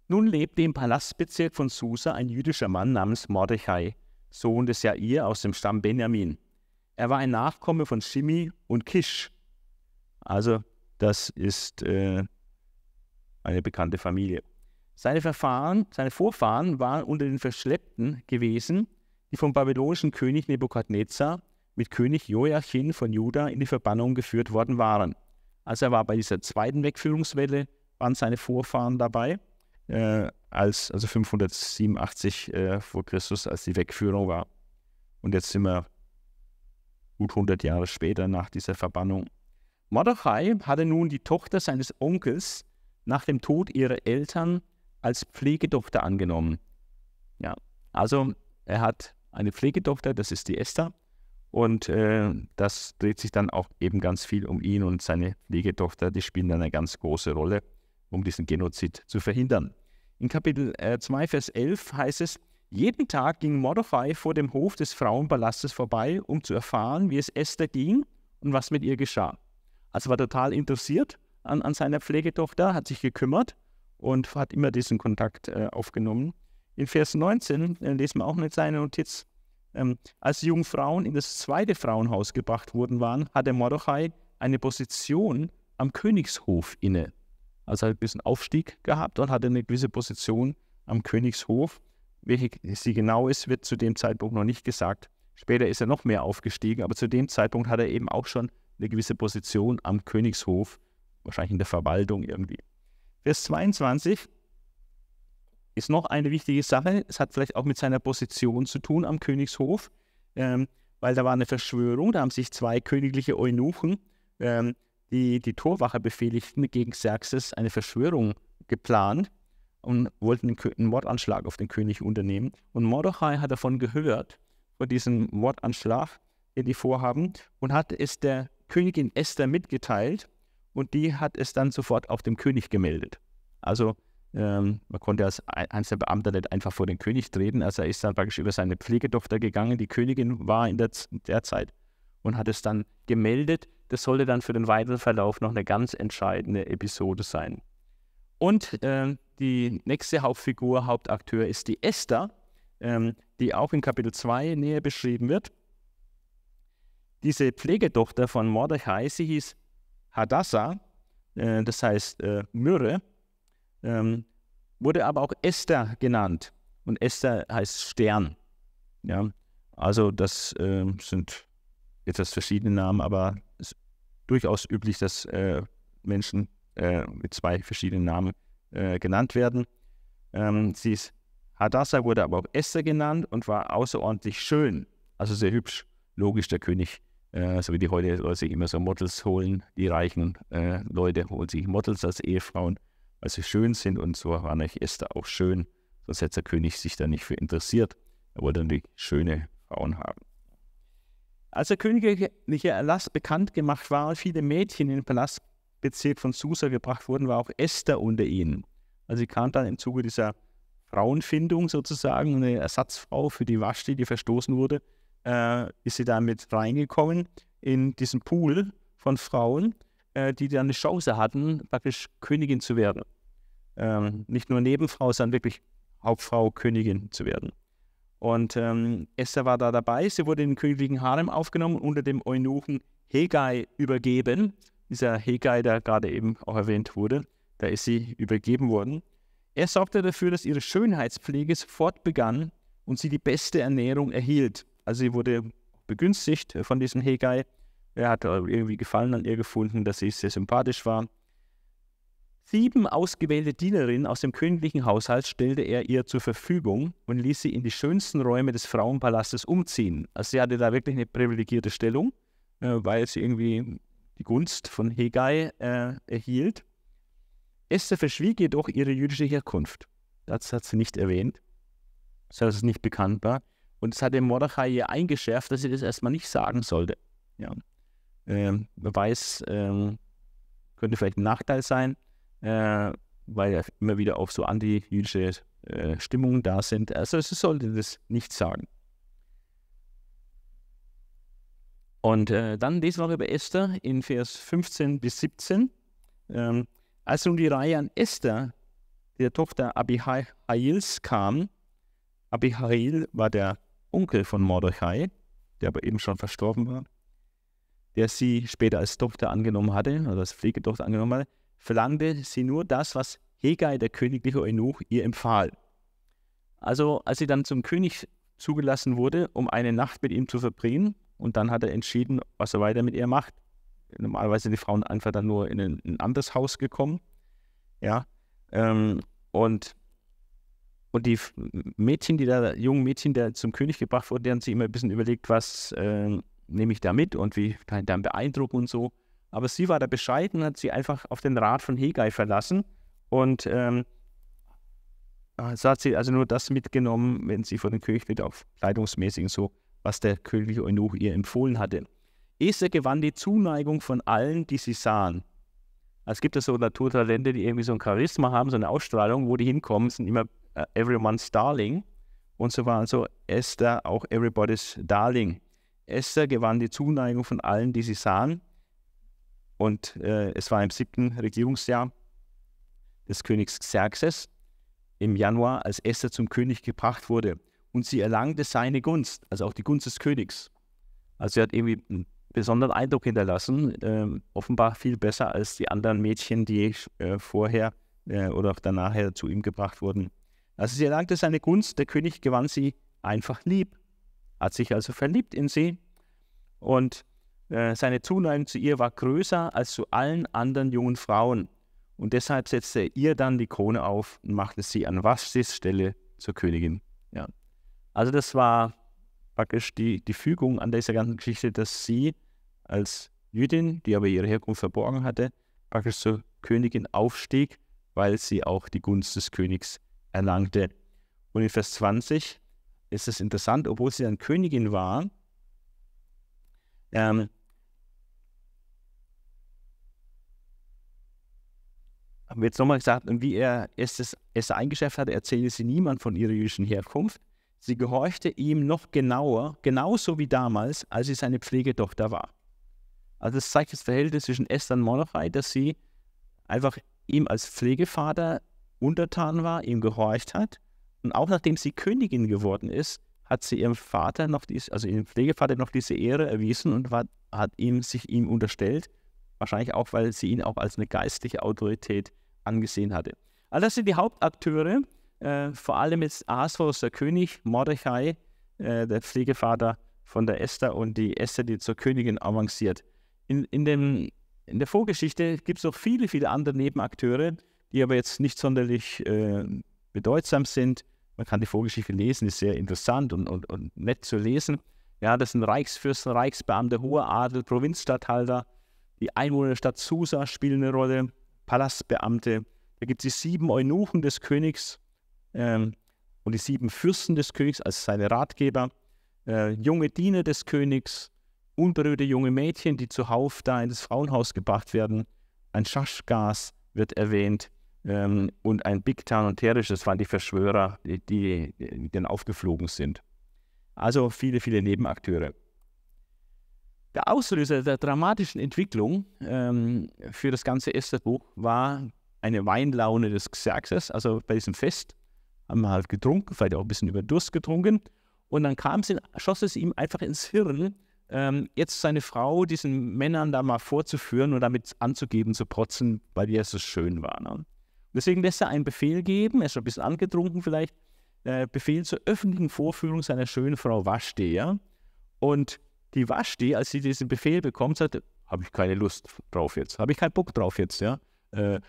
nun lebte im Palastbezirk von Susa ein jüdischer Mann namens Mordechai, Sohn des Jair aus dem Stamm Benjamin. Er war ein Nachkomme von Shimi und Kish. Also das ist äh, eine bekannte Familie. Seine, Verfahren, seine Vorfahren waren unter den Verschleppten gewesen, die vom babylonischen König Nebukadnezar mit König Joachim von Juda in die Verbannung geführt worden waren. Also er war bei dieser zweiten Wegführungswelle, waren seine Vorfahren dabei, äh, als, also 587 äh, vor Christus, als die Wegführung war. Und jetzt sind wir gut 100 Jahre später nach dieser Verbannung. Mordechai hatte nun die Tochter seines Onkels nach dem Tod ihrer Eltern als Pflegetochter angenommen. Ja, also er hat eine Pflegetochter, das ist die Esther, und äh, das dreht sich dann auch eben ganz viel um ihn und seine Pflegetochter. Die spielen dann eine ganz große Rolle, um diesen Genozid zu verhindern. In Kapitel äh, 2, Vers 11 heißt es, jeden Tag ging Mordechai vor dem Hof des Frauenpalastes vorbei, um zu erfahren, wie es Esther ging und was mit ihr geschah. Also war total interessiert an, an seiner Pflegetochter, hat sich gekümmert und hat immer diesen Kontakt äh, aufgenommen. In Vers 19 äh, lesen wir auch nicht seine Notiz. Ähm, als die jungen Frauen in das zweite Frauenhaus gebracht worden waren, hatte Mordechai eine Position am Königshof inne. Also hat ein bisschen Aufstieg gehabt und hatte eine gewisse Position am Königshof. Welche sie genau ist, wird zu dem Zeitpunkt noch nicht gesagt. Später ist er noch mehr aufgestiegen, aber zu dem Zeitpunkt hat er eben auch schon eine gewisse Position am Königshof wahrscheinlich in der Verwaltung irgendwie. Vers 22 ist noch eine wichtige Sache. Es hat vielleicht auch mit seiner Position zu tun am Königshof, ähm, weil da war eine Verschwörung. Da haben sich zwei königliche Eunuchen, ähm, die die Torwache befehligten, gegen Xerxes eine Verschwörung geplant und wollten einen Mordanschlag auf den König unternehmen. Und Mordechai hat davon gehört, von diesem Mordanschlag, den die vorhaben, und hat es der Königin Esther mitgeteilt und die hat es dann sofort auf dem König gemeldet. Also ähm, man konnte als einzelner Beamter nicht einfach vor den König treten, also er ist dann praktisch über seine Pflegetochter gegangen, die Königin war in der, der Zeit und hat es dann gemeldet. Das sollte dann für den weiteren Verlauf noch eine ganz entscheidende Episode sein. Und äh, die nächste Hauptfigur, Hauptakteur ist die Esther, ähm, die auch in Kapitel 2 näher beschrieben wird. Diese Pflegetochter von Mordechai, sie hieß Hadassah, äh, das heißt äh, Myrrhe, ähm, wurde aber auch Esther genannt. Und Esther heißt Stern. Ja? Also das äh, sind etwas verschiedene Namen, aber es ist durchaus üblich, dass äh, Menschen äh, mit zwei verschiedenen Namen äh, genannt werden. Ähm, sie ist Hadassah wurde aber auch Esther genannt und war außerordentlich schön, also sehr hübsch. Logisch, der König äh, so wie die heute Leute sich immer so Models holen, die reichen äh, Leute holen sich Models als Ehefrauen, weil sie schön sind und so war nicht Esther auch schön, sonst hätte der König sich da nicht für interessiert. Er wollte natürlich schöne Frauen haben. Als der königliche Erlass bekannt gemacht war, viele Mädchen in den Palastbezirk von Susa gebracht wurden, war auch Esther unter ihnen. Also sie kam dann im Zuge dieser Frauenfindung sozusagen, eine Ersatzfrau für die Vashti, die verstoßen wurde, äh, ist sie da mit reingekommen in diesen Pool von Frauen, äh, die dann eine Chance hatten, praktisch Königin zu werden. Ähm, nicht nur Nebenfrau, sondern wirklich Hauptfrau, Königin zu werden. Und ähm, Esther war da dabei. Sie wurde in den königlichen Harem aufgenommen, unter dem Eunuchen Hegai übergeben. Dieser Hegai, der gerade eben auch erwähnt wurde, da ist sie übergeben worden. Er sorgte dafür, dass ihre Schönheitspflege sofort begann und sie die beste Ernährung erhielt. Also sie wurde begünstigt von diesem Hegai. Er hat irgendwie Gefallen an ihr gefunden, dass sie sehr sympathisch war. Sieben ausgewählte Dienerinnen aus dem königlichen Haushalt stellte er ihr zur Verfügung und ließ sie in die schönsten Räume des Frauenpalastes umziehen. Also sie hatte da wirklich eine privilegierte Stellung, äh, weil sie irgendwie die Gunst von Hegai äh, erhielt. Esther verschwieg jedoch ihre jüdische Herkunft. Das hat sie nicht erwähnt, dass es nicht bekannt war. Und es hat dem Mordechai ihr eingeschärft, dass sie das erstmal nicht sagen sollte. Ja. Ähm, wer weiß, ähm, könnte vielleicht ein Nachteil sein äh, weil immer wieder auch so antijüdische äh, Stimmungen da sind. Also sie sollte das nicht sagen. Und äh, dann lesen wir über Esther in Vers 15 bis 17. Ähm, als nun die Reihe an Esther, der Tochter Abihails, kam, Abihail war der Onkel von Mordechai, der aber eben schon verstorben war, der sie später als Tochter angenommen hatte, oder als Pflegetochter angenommen hatte, verlangte sie nur das, was Hegai, der königliche Eunuch, ihr empfahl. Also, als sie dann zum König zugelassen wurde, um eine Nacht mit ihm zu verbringen, und dann hat er entschieden, was er weiter mit ihr macht. Normalerweise sind die Frauen einfach dann nur in ein, ein anderes Haus gekommen. Ja. Ähm, und, und die Mädchen, die da, jungen Mädchen, die zum König gebracht wurden, die haben sich immer ein bisschen überlegt, was äh, nehme ich da mit und wie kann ich dann beeindrucken und so. Aber sie war da bescheiden, hat sie einfach auf den Rat von Hegai verlassen und ähm, so hat sie also nur das mitgenommen, wenn sie von den König auch kleidungsmäßig so, was der königliche Eunuch ihr empfohlen hatte. Esther gewann die Zuneigung von allen, die sie sahen. Es gibt ja so Naturtalente, die irgendwie so ein Charisma haben, so eine Ausstrahlung, wo die hinkommen, sind immer uh, everyone's darling. Und so war also Esther auch everybody's darling. Esther gewann die Zuneigung von allen, die sie sahen. Und äh, es war im siebten Regierungsjahr des Königs Xerxes im Januar, als Esther zum König gebracht wurde. Und sie erlangte seine Gunst, also auch die Gunst des Königs. Also sie hat irgendwie einen besonderen Eindruck hinterlassen, äh, offenbar viel besser als die anderen Mädchen, die äh, vorher äh, oder auch danach zu ihm gebracht wurden. Also sie erlangte seine Gunst, der König gewann sie einfach lieb, hat sich also verliebt in sie und äh, seine Zuneigung zu ihr war größer als zu allen anderen jungen Frauen. Und deshalb setzte er ihr dann die Krone auf und machte sie an Vashtis Stelle zur Königin. Ja. Also das war praktisch die, die Fügung an dieser ganzen Geschichte, dass sie als Jüdin, die aber ihre Herkunft verborgen hatte, praktisch zur Königin aufstieg, weil sie auch die Gunst des Königs erlangte. Und in Vers 20 ist es interessant, obwohl sie dann Königin war, ähm, haben wir jetzt nochmal gesagt, wie er es, es eingeschäft hatte, erzählte sie niemand von ihrer jüdischen Herkunft. Sie gehorchte ihm noch genauer, genauso wie damals, als sie seine Pflegetochter war. Also das zeigt das Verhältnis zwischen Esther und Mordechai, dass sie einfach ihm als Pflegevater untertan war, ihm gehorcht hat. Und auch nachdem sie Königin geworden ist, hat sie ihrem Vater noch dies, also ihrem Pflegevater noch diese Ehre erwiesen und war, hat ihm sich ihm unterstellt. Wahrscheinlich auch, weil sie ihn auch als eine geistliche Autorität angesehen hatte. Also das sind die Hauptakteure, äh, vor allem jetzt Ahasverus, der König, Mordechai, äh, der Pflegevater von der Esther und die Esther, die zur Königin avanciert. In, in, dem, in der Vorgeschichte gibt es noch viele, viele andere Nebenakteure, die aber jetzt nicht sonderlich äh, bedeutsam sind. Man kann die Vorgeschichte lesen, ist sehr interessant und, und, und nett zu lesen. Ja, das sind Reichsfürsten, Reichsbeamte, hoher Adel, Provinzstatthalter. Die Einwohner der Stadt Susa spielen eine Rolle. Palastbeamte. Da gibt es die sieben Eunuchen des Königs. Ähm, und die sieben Fürsten des Königs als seine Ratgeber, äh, junge Diener des Königs, unberührte junge Mädchen, die zuhauf da in das Frauenhaus gebracht werden. Ein Schaschgas wird erwähnt ähm, und ein Bigtan und Terisch, das waren die Verschwörer, die, die, die dann aufgeflogen sind. Also viele, viele Nebenakteure. Der Auslöser der dramatischen Entwicklung ähm, für das ganze Esther-Buch war eine Weinlaune des Xerxes. Also bei diesem Fest haben wir halt getrunken, vielleicht auch ein bisschen über Durst getrunken. Und dann kam es, schoss es ihm einfach ins Hirn, ähm, jetzt seine Frau diesen Männern da mal vorzuführen und damit anzugeben, zu protzen, weil die ja so schön war. Ne? Deswegen lässt er einen Befehl geben, er ist schon ein bisschen angetrunken vielleicht, äh, Befehl zur öffentlichen Vorführung seiner schönen Frau Vashti. Ja? Und die Vashti, als sie diesen Befehl bekommt, sagt, habe ich keine Lust drauf jetzt, habe ich keinen Bock drauf jetzt, ja. Äh,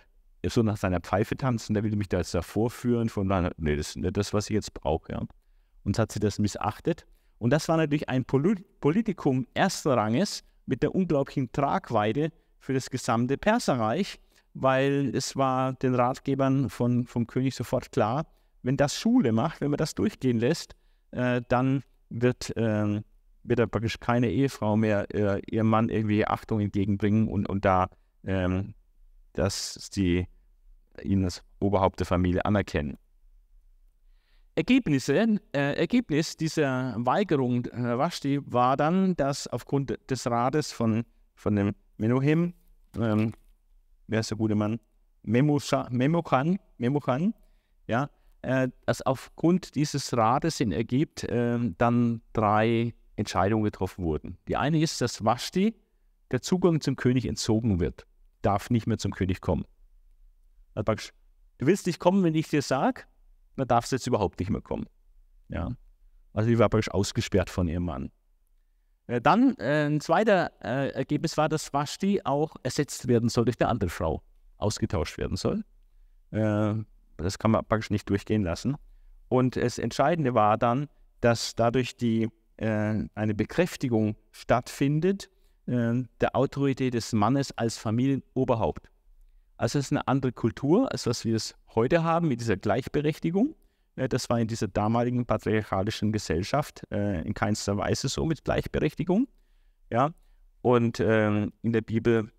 so nach seiner Pfeife tanzen, der will mich da jetzt da vorführen, von nee, das ist nicht das, was ich jetzt brauche, ja. Und hat sie das missachtet. Und das war natürlich ein Politikum ersten Ranges mit der unglaublichen Tragweite für das gesamte Perserreich, weil es war den Ratgebern von, vom König sofort klar, wenn das Schule macht, wenn man das durchgehen lässt, äh, dann wird, äh, wird er praktisch keine Ehefrau mehr äh, ihrem Mann irgendwie Achtung entgegenbringen und, und da, ähm, dass sie ihn als Oberhaupt der Familie anerkennen. Ergebnisse, äh, Ergebnis dieser Weigerung äh, Vashti war dann, dass aufgrund des Rates von, von dem Menuhem, ähm, wer ist der gute Mann? Memochan, Memochan, ja, äh, dass aufgrund dieses Rates in Ägypt äh, dann drei Entscheidungen getroffen wurden. Die eine ist, dass Vashti der Zugang zum König entzogen wird, darf nicht mehr zum König kommen. Du willst nicht kommen, wenn ich dir sage, dann darfst du jetzt überhaupt nicht mehr kommen. Ja. Also sie war praktisch ausgesperrt von ihrem Mann. Äh, dann äh, ein zweiter äh, Ergebnis war, dass Vashti auch ersetzt werden soll durch eine andere Frau, ausgetauscht werden soll. Das kann man praktisch nicht durchgehen lassen. Und das Entscheidende war dann, dass dadurch die, eine Bekräftigung stattfindet der Autorität des Mannes als Familienoberhaupt. Also es ist eine andere Kultur, als was wir es heute haben mit dieser Gleichberechtigung. Äh, das war in dieser damaligen patriarchalischen Gesellschaft äh, in keinster Weise so mit Gleichberechtigung. Ja, und ähm, in der Bibel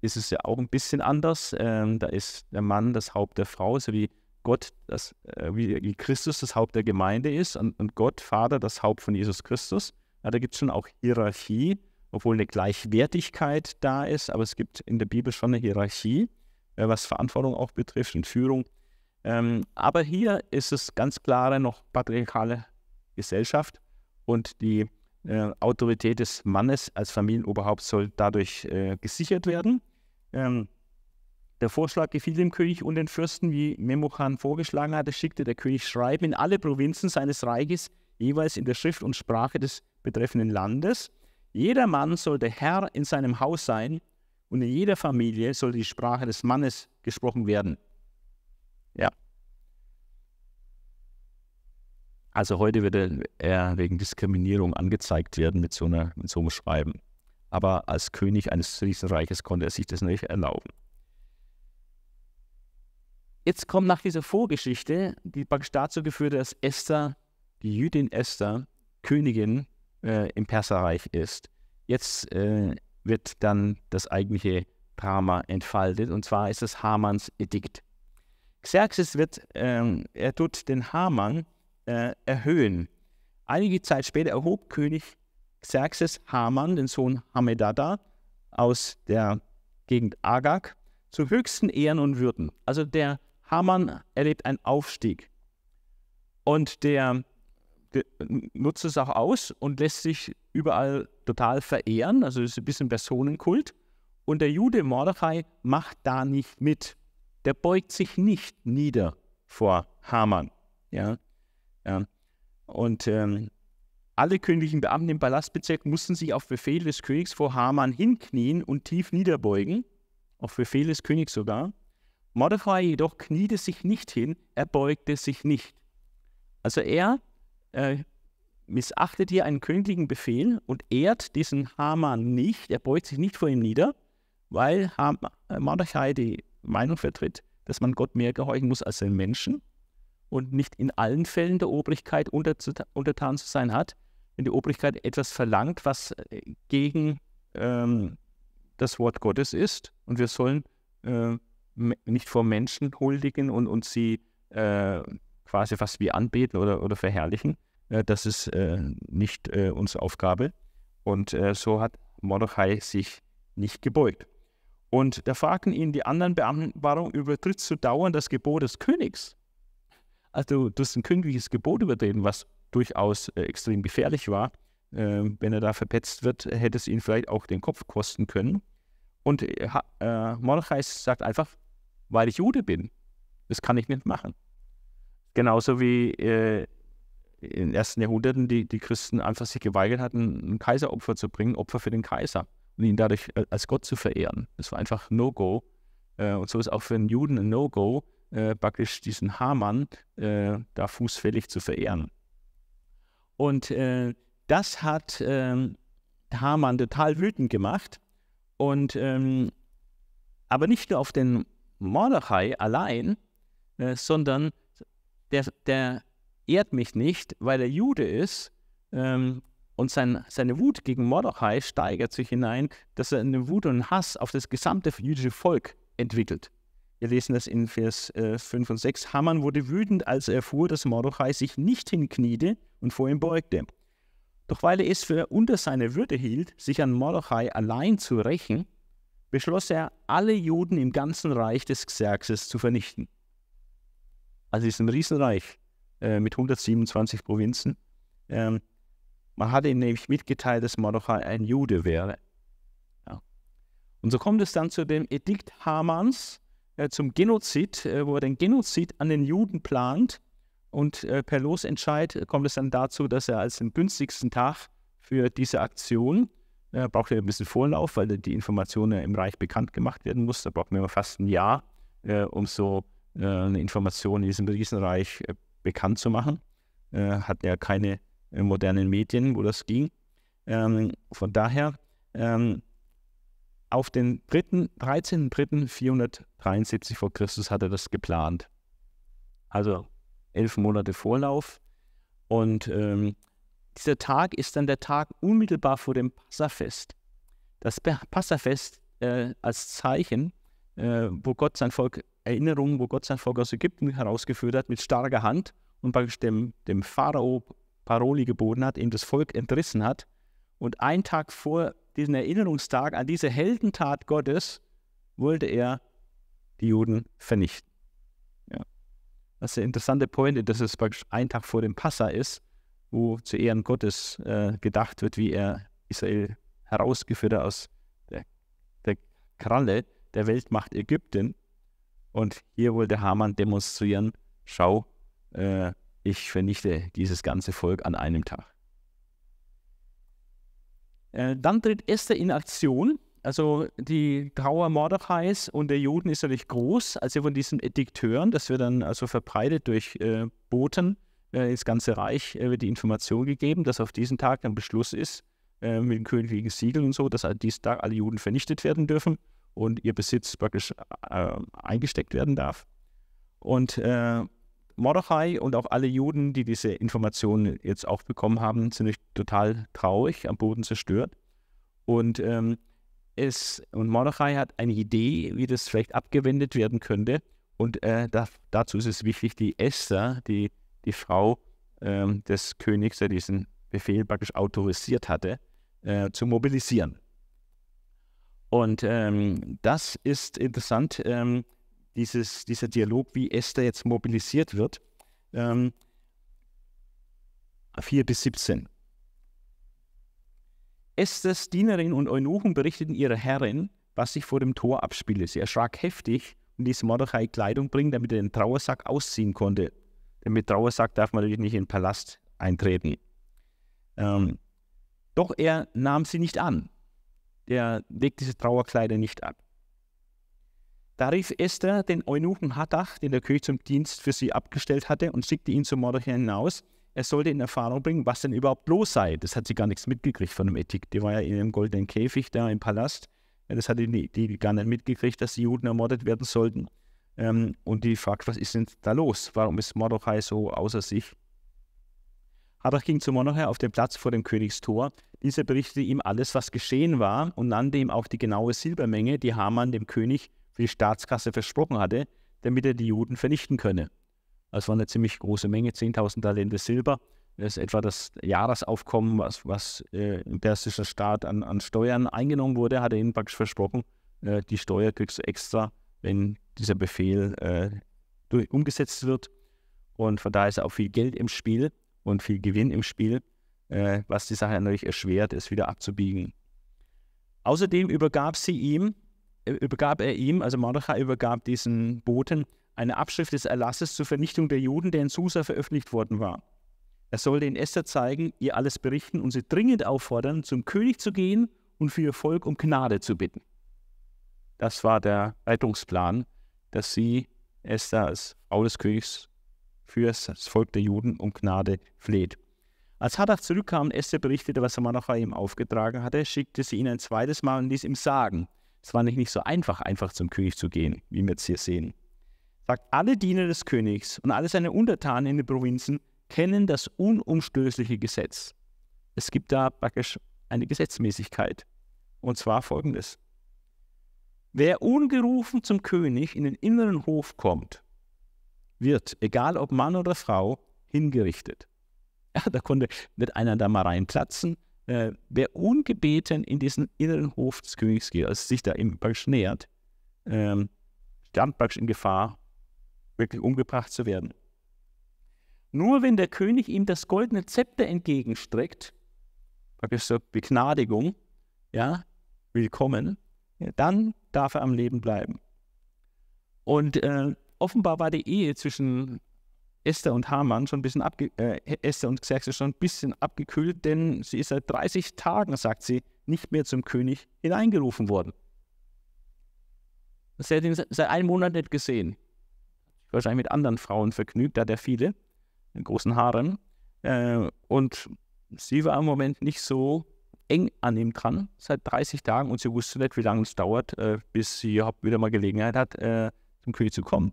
ist es ja auch ein bisschen anders. Ähm, da ist der Mann das Haupt der Frau, so wie Gott, das, äh, wie, Christus das Haupt der Gemeinde ist und, Gott, Vater, das Haupt von Jesus Christus. Da gibt es schon auch Hierarchie, obwohl eine Gleichwertigkeit da ist, aber es gibt in der Bibel schon eine Hierarchie, äh, was Verantwortung auch betrifft und Führung. Ähm, aber hier ist es ganz klare noch patriarchale Gesellschaft und die äh, Autorität des Mannes als Familienoberhaupt soll dadurch äh, gesichert werden. Ähm, der Vorschlag gefiel dem König und den Fürsten, wie Memuchan vorgeschlagen hatte, schickte der König Schreiben in alle Provinzen seines Reiches, jeweils in der Schrift und Sprache des betreffenden Landes. Jeder Mann sollte Herr in seinem Haus sein und in jeder Familie soll die Sprache des Mannes gesprochen werden. Ja. Also heute würde er wegen Diskriminierung angezeigt werden mit so, einer, mit so einem Schreiben. Aber als König eines Riesenreiches konnte er sich das nicht erlauben. Jetzt kommt nach dieser Vorgeschichte, die praktisch dazu geführt hat, dass Esther, die Jüdin Esther, Königin äh, im Perserreich ist. Jetzt äh, wird dann das eigentliche Drama entfaltet, und zwar ist es Hamans Edikt. Xerxes wird, äh, er tut den Haman äh, erhöhen. Einige Zeit später erhob König Xerxes Haman, den Sohn Hamedada, aus der Gegend Agag, zu höchsten Ehren und Würden. Also der Haman erlebt einen Aufstieg. Und der, nutzt es auch aus und lässt sich überall total verehren. Also es ist ein bisschen Personenkult. Und der Jude Mordechai macht da nicht mit. Der beugt sich nicht nieder vor Haman. Ja, ja. Und ähm, alle königlichen Beamten im Palastbezirk mussten sich auf Befehl des Königs vor Haman hinknien und tief niederbeugen. Auf Befehl des Königs sogar. Mordechai jedoch kniete sich nicht hin, er beugte sich nicht. Also er äh, missachtet hier einen königlichen Befehl und ehrt diesen Haman nicht, er beugt sich nicht vor ihm nieder, weil Ham äh, Mordechai die Meinung vertritt, dass man Gott mehr gehorchen muss als den Menschen. und nicht in allen Fällen der Obrigkeit untertan zu sein hat, wenn die Obrigkeit etwas verlangt, was äh, gegen ähm, das Wort Gottes ist und wir sollen äh, nicht vor Menschen huldigen und, und sie äh, quasi fast wie anbeten oder, oder verherrlichen. Äh, das ist äh, nicht äh, unsere Aufgabe. Und so hat Mordechai sich nicht gebeugt. Und da fragten ihn die anderen Beamten, warum übertrittst du dauernd das Gebot des Königs? Also du hast ein königliches Gebot übertreten, was durchaus äh, extrem gefährlich war. Äh, wenn er da verpetzt wird, hätte es ihn vielleicht auch den Kopf kosten können. Und äh, Mordechai sagt einfach, weil ich Jude bin. Das kann ich nicht machen. Genauso wie in den ersten Jahrhunderten die, die Christen einfach sich geweigert hatten, ein Kaiseropfer zu bringen, Opfer für den Kaiser und ihn dadurch äh, als Gott zu verehren. Das war einfach No-Go. Äh, und so ist auch für einen Juden ein No-Go, äh, praktisch diesen Hamann da fußfällig zu verehren. Und das hat ähm, Hamann total wütend gemacht. Und ähm, aber nicht nur auf den Mordechai allein, sondern der, der ehrt mich nicht, weil er Jude ist. Ähm, und sein, seine Wut gegen Mordechai steigert sich hinein, dass er eine Wut und Hass auf das gesamte jüdische Volk entwickelt. Wir lesen das in Vers äh, 5 und 6. Haman wurde wütend, als er erfuhr, dass Mordechai sich nicht hinkniete und vor ihm beugte. Doch weil er es für unter seine Würde hielt, sich an Mordechai allein zu rächen, beschloss er, alle Juden im ganzen Reich des Xerxes zu vernichten. Also es ist ein Riesenreich äh, mit 127 Provinzen. Ähm, man hatte ihm nämlich mitgeteilt, dass Mordechai ein Jude wäre. Ja. Und so kommt es dann zu dem Edikt Hamans, äh, zum Genozid, äh, wo er den Genozid an den Juden plant. Und äh, per Losentscheid kommt es dann dazu, dass er als den günstigsten Tag für diese Aktion, äh, braucht er ein bisschen Vorlauf, weil die Informationen im Reich bekannt gemacht werden muss. Da braucht man fast ein Jahr, äh, um so eine Information in diesem Riesenreich bekannt zu machen. hat ja keine modernen Medien, wo das ging. Ähm, von daher ähm, auf den 13.03.473 vor Christus hat er das geplant. Also elf Monate Vorlauf. Und ähm, dieser Tag ist dann der Tag unmittelbar vor dem Passafest. Das Passafest äh, als Zeichen, äh, wo Gott sein Volk, Erinnerung, wo Gott sein Volk aus Ägypten herausgeführt hat mit starker Hand und praktisch dem, dem Pharao Paroli geboten hat, ihm das Volk entrissen hat. Und ein Tag vor diesen Erinnerungstag an diese Heldentat Gottes wollte er die Juden vernichten. Ja. Das ist der interessante Point, dass es praktisch ein Tag vor dem Passa ist, wo zu Ehren Gottes äh, gedacht wird, wie er Israel herausgeführt hat aus der, der Kralle der Weltmacht Ägypten. Und hier wollte Haman demonstrieren, schau, äh, ich vernichte dieses ganze Volk an einem Tag. Äh, dann tritt Esther in Aktion. Also die Trauer Mordechais und der Juden ist natürlich groß. Also von diesen Edikteuren, das wird dann also verbreitet durch äh, Boten äh, ins ganze Reich, äh, wird die Information gegeben, dass auf diesen Tag ein Beschluss ist äh, mit den königlichen Siegeln und so, dass an diesem Tag alle Juden vernichtet werden dürfen und ihr Besitz praktisch äh, eingesteckt werden darf. Und Mordechai und auch alle Juden, die diese Informationen jetzt auch bekommen haben, sind total traurig, am Boden zerstört. Und, ähm, es, und Mordechai hat eine Idee, wie das vielleicht abgewendet werden könnte. Und äh, da, dazu ist es wichtig, die Esther, die, die Frau ähm, des Königs, der diesen Befehl praktisch autorisiert hatte, äh, zu mobilisieren. Und ähm, das ist interessant. Ähm, dieses, dieser Dialog, wie Esther jetzt mobilisiert wird. Ähm, 4 bis 17. Esthers Dienerin und Eunuchen berichteten ihrer Herrin, was sich vor dem Tor abspielte. Sie erschrak heftig und ließ Mordechai Kleidung bringen, damit er den Trauersack ausziehen konnte. Denn mit Trauersack darf man natürlich nicht in den Palast eintreten. Ähm, doch er nahm sie nicht an. Er legte diese Trauerkleider nicht ab. Da rief Esther den Eunuchen Hattach, den der König zum Dienst für sie abgestellt hatte, und schickte ihn zu Mordechai hinaus. Er sollte in Erfahrung bringen, was denn überhaupt los sei. Das hat sie gar nichts mitgekriegt von dem Ethik. Die war ja in einem goldenen Käfig da im Palast. Das hatte die, die gar nicht mitgekriegt, dass die Juden ermordet werden sollten. ähm, und die fragt, was ist denn da los? Warum ist Mordechai so außer sich? Hadach ging zu Mordechai auf den Platz vor dem Königstor. Dieser berichtete ihm alles, was geschehen war und nannte ihm auch die genaue Silbermenge, die Haman dem König für die Staatskasse versprochen hatte, damit er die Juden vernichten könne. Das war eine ziemlich große Menge, 10.000 Talente Silber. Das ist etwa das Jahresaufkommen, was, was äh, im persischen Staat an, an, Steuern eingenommen wurde, hat er ihnen praktisch versprochen. Äh, die Steuer kriegst du extra, wenn dieser Befehl äh, durch, umgesetzt wird. Und von daher ist auch viel Geld im Spiel und viel Gewinn im Spiel, äh, was die Sache natürlich erschwert, es wieder abzubiegen. Außerdem übergab sie ihm, äh, übergab er ihm, also Mordechai übergab diesen Boten, eine Abschrift des Erlasses zur Vernichtung der Juden, der in Susa veröffentlicht worden war. Er sollte in Esther zeigen, ihr alles berichten und sie dringend auffordern, zum König zu gehen und für ihr Volk um Gnade zu bitten. Das war der Rettungsplan, dass sie, Esther als Frau des Königs, für das Volk der Juden um Gnade fleht. Als Hadach zurückkam und Esther berichtete, was Manochai ihm aufgetragen hatte, schickte sie ihn ein zweites Mal und ließ ihm sagen, es war nicht, so einfach, einfach zum König zu gehen, wie wir jetzt hier sehen. Sagt, alle Diener des Königs und alle seine Untertanen in den Provinzen kennen das unumstößliche Gesetz. Es gibt da praktisch eine Gesetzmäßigkeit. Und zwar folgendes. Wer ungerufen zum König in den inneren Hof kommt, wird, egal ob Mann oder Frau, hingerichtet. Ja, da konnte nicht einer da mal reinplatzen. Äh, wer ungebeten in diesen inneren Hof des Königs geht, also sich da im praktisch nähert, ähm, stand praktisch in Gefahr, wirklich umgebracht zu werden. Nur wenn der König ihm das goldene Zepter entgegenstreckt, praktisch so Begnadigung, ja, willkommen, ja, dann darf er am Leben bleiben. Und äh, offenbar war die Ehe zwischen Esther und Haman schon ein bisschen abge äh, Esther und Xerxes schon ein bisschen abgekühlt, denn sie ist seit 30 Tagen, sagt sie, nicht mehr zum König hineingerufen worden. Sie hat ihn seit einem Monat nicht gesehen. Wahrscheinlich mit anderen Frauen vergnügt, da hat er viele, einen großen Haaren. Äh, und sie war im Moment nicht so eng an ihm dran, seit 30 Tagen, und sie wusste nicht, wie lange es dauert, äh, bis sie wieder mal Gelegenheit hat, äh, zum König zu kommen.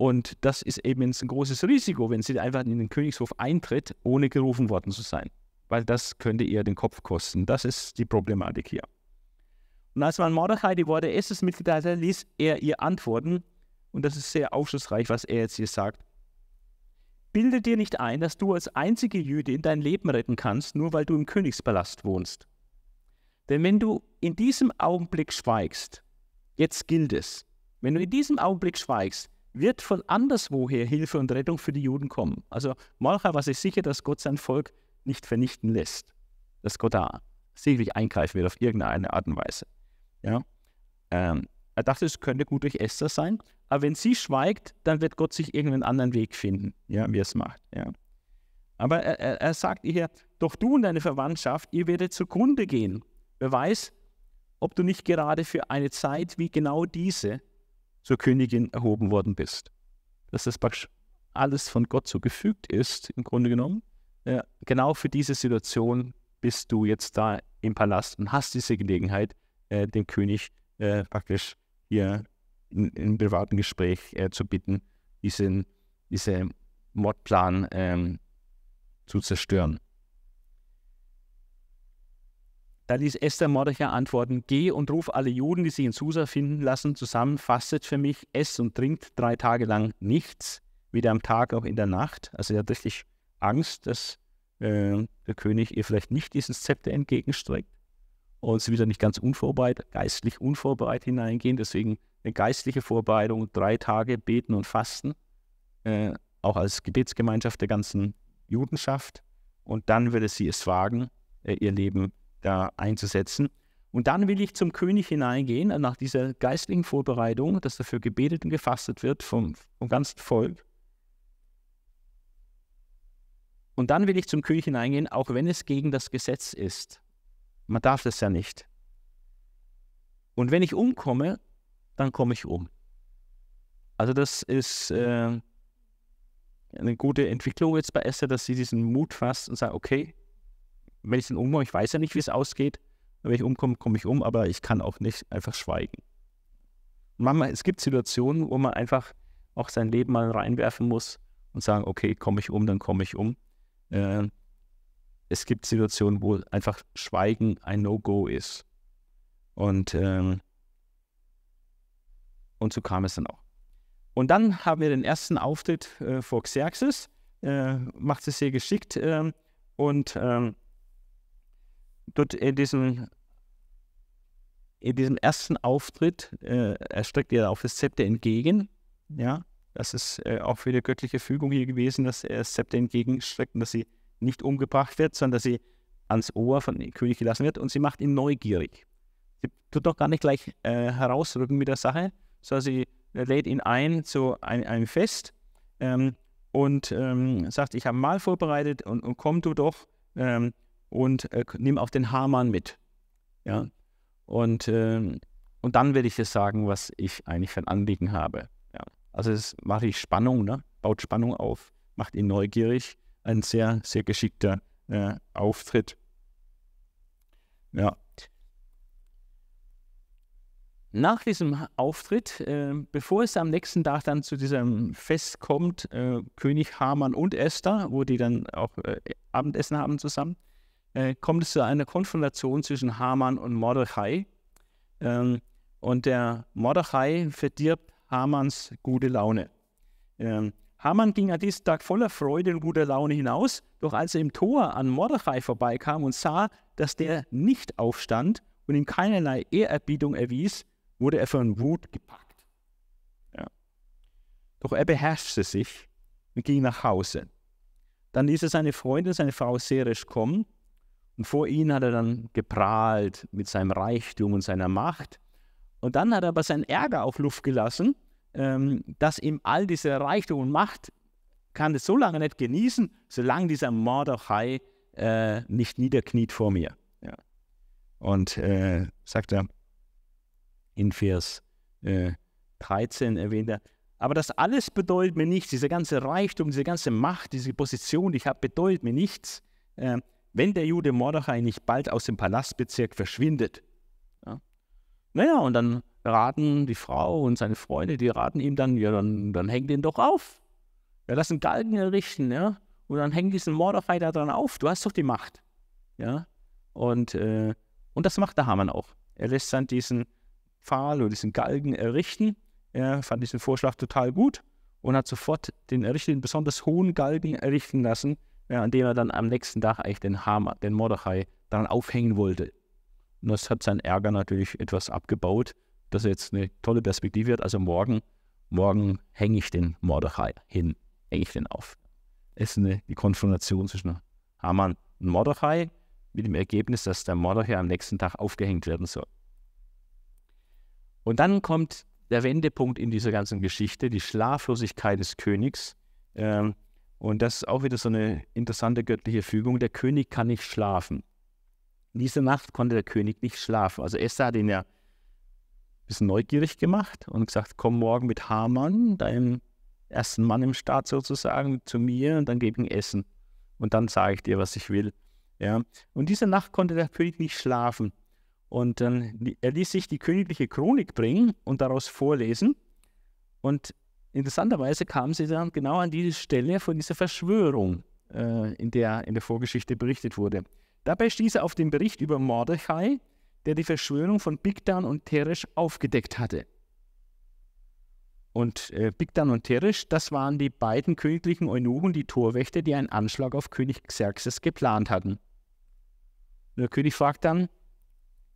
Und das ist eben ein großes Risiko, wenn sie einfach in den Königshof eintritt, ohne gerufen worden zu sein. Weil das könnte ihr den Kopf kosten. Das ist die Problematik hier. Und als man Mordechai die Worte Esses mitgeteilt hat, ließ er ihr antworten. Und das ist sehr aufschlussreich, was er jetzt hier sagt. Bilde dir nicht ein, dass du als einzige Jüdin dein Leben retten kannst, nur weil du im Königspalast wohnst. Denn wenn du in diesem Augenblick schweigst, jetzt gilt es, wenn du in diesem Augenblick schweigst, wird von anderswoher Hilfe und Rettung für die Juden kommen. Also Malcha war sich sicher, dass Gott sein Volk nicht vernichten lässt. Dass Gott da sicherlich eingreifen wird auf irgendeine Art und Weise. Ja? Ähm, er dachte, es könnte gut durch Esther sein, aber wenn sie schweigt, dann wird Gott sich irgendeinen anderen Weg finden, ja, wie er es macht. Ja? Aber er, er, sagt ihr, doch du und deine Verwandtschaft, ihr werdet zugrunde gehen. Wer weiß, ob du nicht gerade für eine Zeit wie genau diese zur Königin erhoben worden bist. Dass das praktisch alles von Gott so gefügt ist, im Grunde genommen. Ja, genau für diese Situation bist du jetzt da im Palast und hast diese Gelegenheit, äh, den König äh, praktisch hier in, in privaten Gespräch äh, zu bitten, diesen, diesen Mordplan ähm, zu zerstören. Da ließ Esther Mordechai antworten, geh und ruf alle Juden, die sich in Susa finden lassen, zusammen, fastet für mich, esst und trinkt drei Tage lang nichts, weder am Tag noch in der Nacht. Also er hat richtig Angst, dass äh, der König ihr vielleicht nicht dieses Zepter entgegenstreckt und sie wieder nicht ganz unvorbereitet, geistlich unvorbereitet hineingehen. Deswegen eine geistliche Vorbereitung, drei Tage beten und fasten, äh, auch als Gebetsgemeinschaft der ganzen Judenschaft. Und dann würde sie es wagen, äh, ihr Leben da einzusetzen. Und dann will ich zum König hineingehen, nach dieser geistlichen Vorbereitung, dass dafür gebetet und gefastet wird vom, vom ganzen Volk. Und dann will ich zum König hineingehen, auch wenn es gegen das Gesetz ist. Man darf das ja nicht. Und wenn ich umkomme, dann komme ich um. Also das ist äh, eine gute Entwicklung jetzt bei Esther, dass sie diesen Mut fasst und sagt, okay, wenn ich dann umkomme, ich weiß ja nicht, wie es ausgeht. Wenn ich umkomme, komme ich um, aber ich kann auch nicht einfach schweigen. manchmal, es gibt Situationen, wo man einfach auch sein Leben mal reinwerfen muss und sagen, okay, komme ich um, dann komme ich um. Äh, es gibt Situationen, wo einfach Schweigen ein No-Go ist. Und, ähm, und so kam es dann auch. Und dann haben wir den ersten Auftritt äh, vor Xerxes, äh, macht es sehr geschickt äh, und ähm, dort in diesem, in diesem ersten Auftritt, äh, er streckt ihr auf das Zepter entgegen, ja, das ist äh, auch für die göttliche Fügung hier gewesen, dass er das Zepter entgegenstreckt und dass sie nicht umgebracht wird, sondern dass sie ans Ohr von dem König gelassen wird und sie macht ihn neugierig. Sie tut doch gar nicht gleich äh, herausrücken mit der Sache, sondern sie lädt ihn ein zu ein, einem Fest ähm, und ähm, sagt, ich habe mal vorbereitet und, und komm du doch ähm, und äh, nimm auch den Hamann mit. Ja? Und, ähm, und dann werde ich dir sagen, was ich eigentlich für ein Anliegen habe. Ja? Also es macht ich Spannung, ne? baut Spannung auf, macht ihn neugierig. Ein sehr, sehr geschickter äh, Auftritt. Ja. Nach diesem Auftritt, äh, bevor es am nächsten Tag dann zu diesem Fest kommt, äh, König Haman und Esther, wo die dann auch äh, Abendessen haben zusammen, äh, kommt es zu einer Konfrontation zwischen Haman und Mordechai. Ähm, und der Mordechai verdirbt Hamans gute Laune. Ähm, Haman ging an diesem Tag voller Freude und guter Laune hinaus, doch als er im Tor an Mordechai vorbeikam und sah, dass der nicht aufstand und ihm keinerlei Ehrerbietung erwies, wurde er von Wut gepackt. Ja. Doch er beherrschte sich und ging nach Hause. Dann ließ er seine Freundin, seine Frau Seresh kommen und vor ihnen hat er dann geprahlt mit seinem Reichtum und seiner Macht. Und dann hat er aber seinen Ärger auf Luft gelassen, ähm, dass ihm all diese Reichtum und Macht kann es so lange nicht genießen, solange dieser Mordechai äh, nicht niederkniet vor mir. Ja. Und äh, sagt er, in Vers äh, 13 erwähnt er. Aber das alles bedeutet mir nichts, dieser ganze Reichtum, diese ganze Macht, diese Position, die ich habe, bedeutet mir nichts, äh, wenn der Jude Mordechai nicht bald aus dem Palastbezirk verschwindet. Ja. Naja, und dann raten die Frau und seine Freunde, die raten ihm dann, ja, dann, dann häng den doch auf. Ja, lass einen Galgen errichten, ja, und dann häng diesen Mordechai da dran auf. Du hast doch die Macht. Ja, und, äh, und das macht der Hamann auch. Er lässt dann diesen Pfahl oder diesen Galgen errichten. Er fand diesen Vorschlag total gut und hat sofort den errichteten, besonders hohen Galgen errichten lassen, ja, an dem er dann am nächsten Tag eigentlich den Hammer, den Mordechai, daran aufhängen wollte. Und das hat seinen Ärger natürlich etwas abgebaut, dass er jetzt eine tolle Perspektive hat. Also morgen, morgen hänge ich den Mordechai hin, hänge ich den auf. Es ist eine, die Konfrontation zwischen Haman und Mordechai mit dem Ergebnis, dass der Mordechai am nächsten Tag aufgehängt werden soll. Und dann kommt der Wendepunkt in dieser ganzen Geschichte, die Schlaflosigkeit des Königs. Ähm, und das ist auch wieder so eine interessante göttliche Fügung. Der König kann nicht schlafen. In dieser Nacht konnte der König nicht schlafen. Also Esther hat ihn ja ein bisschen neugierig gemacht und gesagt, komm morgen mit Haman, deinem ersten Mann im Staat sozusagen, zu mir und dann gebe ich ihm Essen. Und dann sage ich dir, was ich will. Ja. Und diese Nacht konnte der König nicht schlafen. Und dann, er ließ sich die königliche Chronik bringen und daraus vorlesen. Und interessanterweise kam sie dann genau an diese Stelle von dieser Verschwörung, äh, in der in der Vorgeschichte berichtet wurde. Dabei stieß er auf den Bericht über Mordechai, der die Verschwörung von Bigdan und Teresh aufgedeckt hatte. Und äh, Bigdan und Teresh, das waren die beiden königlichen Eunuchen, die Torwächter, die einen Anschlag auf König Xerxes geplant hatten. Der König fragt dann,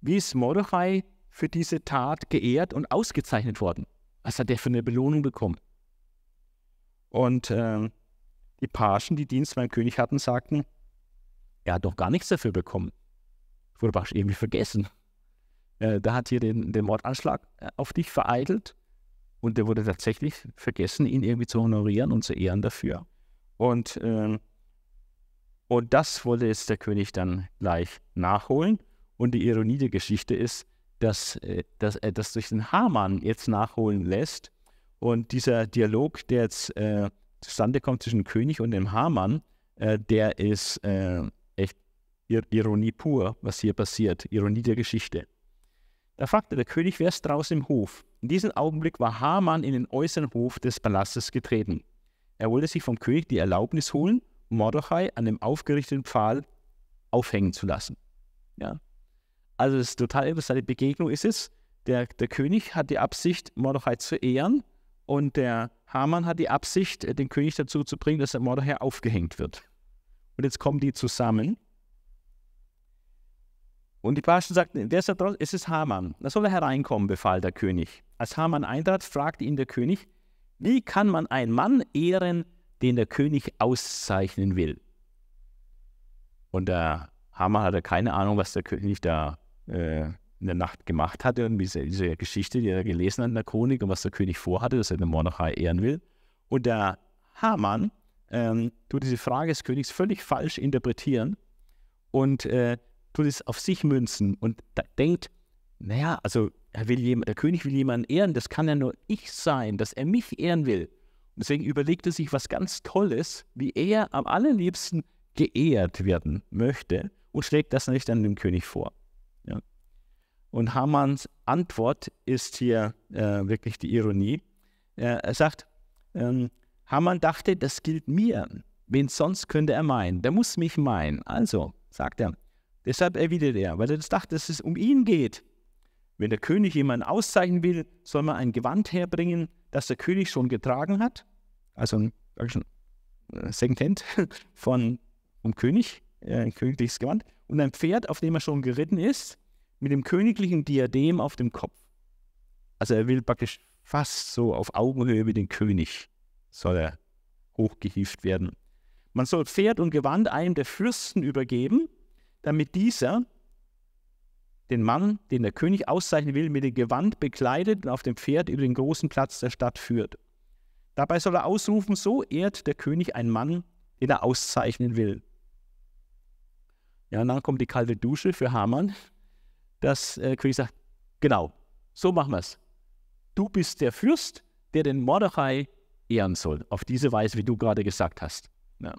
wie ist Mordechai für diese Tat geehrt und ausgezeichnet worden? Was hat er für eine Belohnung bekommen? Und äh, die Pagen, die Dienst beim König hatten, sagten, er hat doch gar nichts dafür bekommen. Wurde aber irgendwie vergessen. Äh, da hat hier den, den Mordanschlag äh, auf dich vereitelt und der wurde tatsächlich vergessen, ihn irgendwie zu honorieren und zu ehren dafür. Und, äh, und das wollte jetzt der König dann gleich nachholen. Und die Ironie der Geschichte ist, dass, äh, dass er das durch den Hamann jetzt nachholen lässt. Und dieser Dialog, der jetzt äh, zustande kommt zwischen dem König und dem Hamann, äh, der ist äh, echt Ironie pur, was hier passiert, Ironie der Geschichte. Da fragte der König, wer ist draußen im Hof? In diesem Augenblick war Haman in den äußeren Hof des Palastes getreten. Er wollte sich vom König die Erlaubnis holen, Mordechai an dem aufgerichteten Pfahl aufhängen zu lassen. Ja. Also das ist total interessante Begegnung ist es. Der, der König hat die Absicht, Mordechai zu ehren und der Haman hat die Absicht, den König dazu zu bringen, dass der Mordechai aufgehängt wird. Und jetzt kommen die zusammen. Und die Parschen sagten? Es ist Haman. Da soll er hereinkommen, befahl der König. Als Haman eintrat, fragte ihn der König, wie kann man einen Mann ehren, den der König auszeichnen will? Und der Haman hatte keine Ahnung, was der König da äh, in der Nacht gemacht hatte und diese, diese, Geschichte, die er gelesen hat in der Chronik und was der König vorhatte, dass er den Mordechai ehren will. Und der Haman ähm, tut diese Frage des Königs völlig falsch interpretieren und äh, tut es auf sich münzen und denkt, naja, also jemand, der König will jemanden ehren, das kann ja nur ich sein, dass er mich ehren will. Und deswegen überlegt er sich was ganz Tolles, wie er am allerliebsten geehrt werden möchte und schlägt das nicht dann dem König vor. Und Hamanns Antwort ist hier äh, wirklich die Ironie. Er, er sagt, ähm, Hamann dachte, das gilt mir. Wen sonst könnte er meinen? Der muss mich meinen. Also, sagt er. Deshalb erwidert er, weil er das dachte, dass es um ihn geht. Wenn der König jemanden auszeichnen will, soll man ein Gewand herbringen, das der König schon getragen hat. Also ein, ein äh, Secondhand von vom König, äh, ein königliches Gewand. Und ein Pferd, auf dem er schon geritten ist, mit dem königlichen Diadem auf dem Kopf. Also er will praktisch fast so auf Augenhöhe mit dem König soll er hochgehieft werden. Man soll Pferd und Gewand einem der Fürsten übergeben, damit dieser den Mann, den der König auszeichnen will, mit dem Gewand bekleidet und auf dem Pferd über den großen Platz der Stadt führt. Dabei soll er ausrufen, so ehrt der König einen Mann, den er auszeichnen will. Ja, und dann kommt die kalte Dusche für Hamann, dass äh, König sagt, genau, so machen wir es. Du bist der Fürst, der den Mordechai ehren soll. Auf diese Weise, wie du gerade gesagt hast. Ja.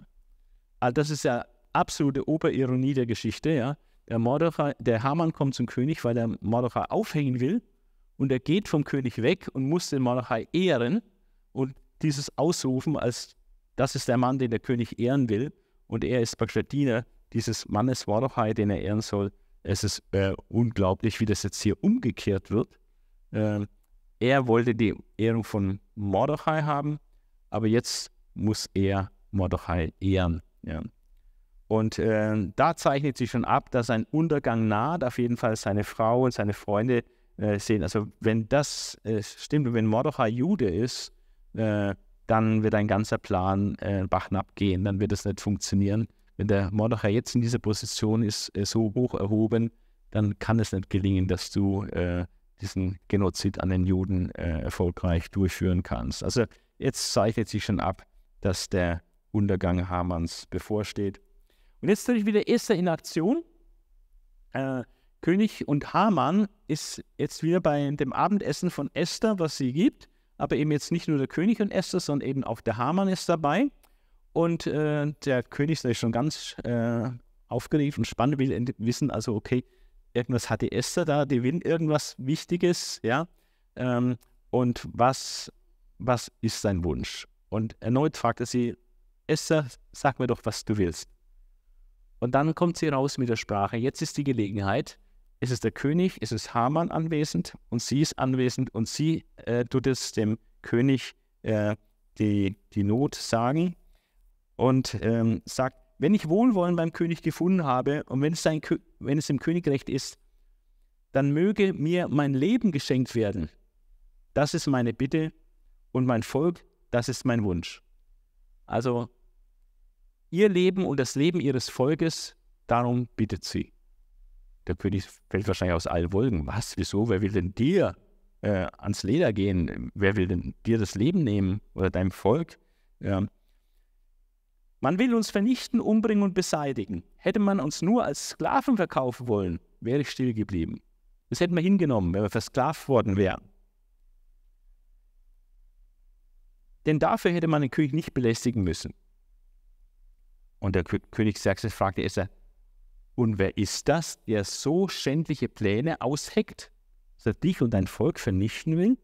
Also das ist ja absolute Oberironie der Geschichte. Ja. Der, Mordechai, der Haman kommt zum König, weil er Mordechai aufhängen will. Und er geht vom König weg und muss den Mordechai ehren und dieses ausrufen, als das ist der Mann, den der König ehren will. Und er ist praktisch der Diener dieses Mannes Mordechai, den er ehren soll. Es ist äh, unglaublich, wie das jetzt hier umgekehrt wird. Äh, er wollte die Ehrung von Mordechai haben, aber jetzt muss er Mordechai ehren. Ja. Und äh, da zeichnet sich schon ab, dass ein Untergang naht. Auf jeden Fall seine Frau und seine Freunde äh, sehen. Also wenn das äh, stimmt wenn Mordechai Jude ist, äh, dann wird ein ganzer Plan äh, Bach gehen. Dann wird es nicht funktionieren. Wenn der Mordechai jetzt in dieser Position ist, äh, so hoch erhoben, dann kann es nicht gelingen, dass du äh, diesen Genozid an den Juden äh, erfolgreich durchführen kannst. Also jetzt zeichnet sich schon ab, dass der Untergang Hamanns bevorsteht. Und jetzt natürlich wieder Esther in Aktion. Äh, König und Haman ist jetzt wieder bei dem Abendessen von Esther, was sie gibt. Aber eben jetzt nicht nur der König und Esther, sondern eben auch der Haman ist dabei. Und äh, der König ist schon ganz äh, aufgeregt und spannend, will wissen, also okay, irgendwas hatte Esther da, die will irgendwas Wichtiges, ja. Ähm, und was, was ist sein Wunsch? Und erneut fragt er sie, Esther, sag mir doch, was du willst. Und dann kommt sie raus mit der Sprache. Jetzt ist die Gelegenheit. Es ist der König, es ist Haman anwesend und sie ist anwesend und sie äh, tut es dem König äh, die, die Not sagen und ähm, sagt, wenn ich Wohlwollen beim König gefunden habe und wenn es, sein, wenn es dem König ist, dann möge mir mein Leben geschenkt werden. Das ist meine Bitte und mein Volk, das ist mein Wunsch. Also ihr Leben und das Leben ihres Volkes, darum bittet sie. Der König fällt wahrscheinlich aus allen Wolken. Was? Wieso? Wer will denn dir äh, ans Leder gehen? Wer will denn dir das Leben nehmen oder deinem Volk? Ja. Man will uns vernichten, umbringen und beseitigen. Hätte man uns nur als Sklaven verkaufen wollen, wäre ich still geblieben. Das hätten wir hingenommen, wenn wir versklavt worden wären. Denn dafür hätte man den König nicht belästigen müssen. Und der König Xerxes fragte Esther, und wer ist das, der so schändliche Pläne ausheckt? dass er dich und dein Volk vernichten will.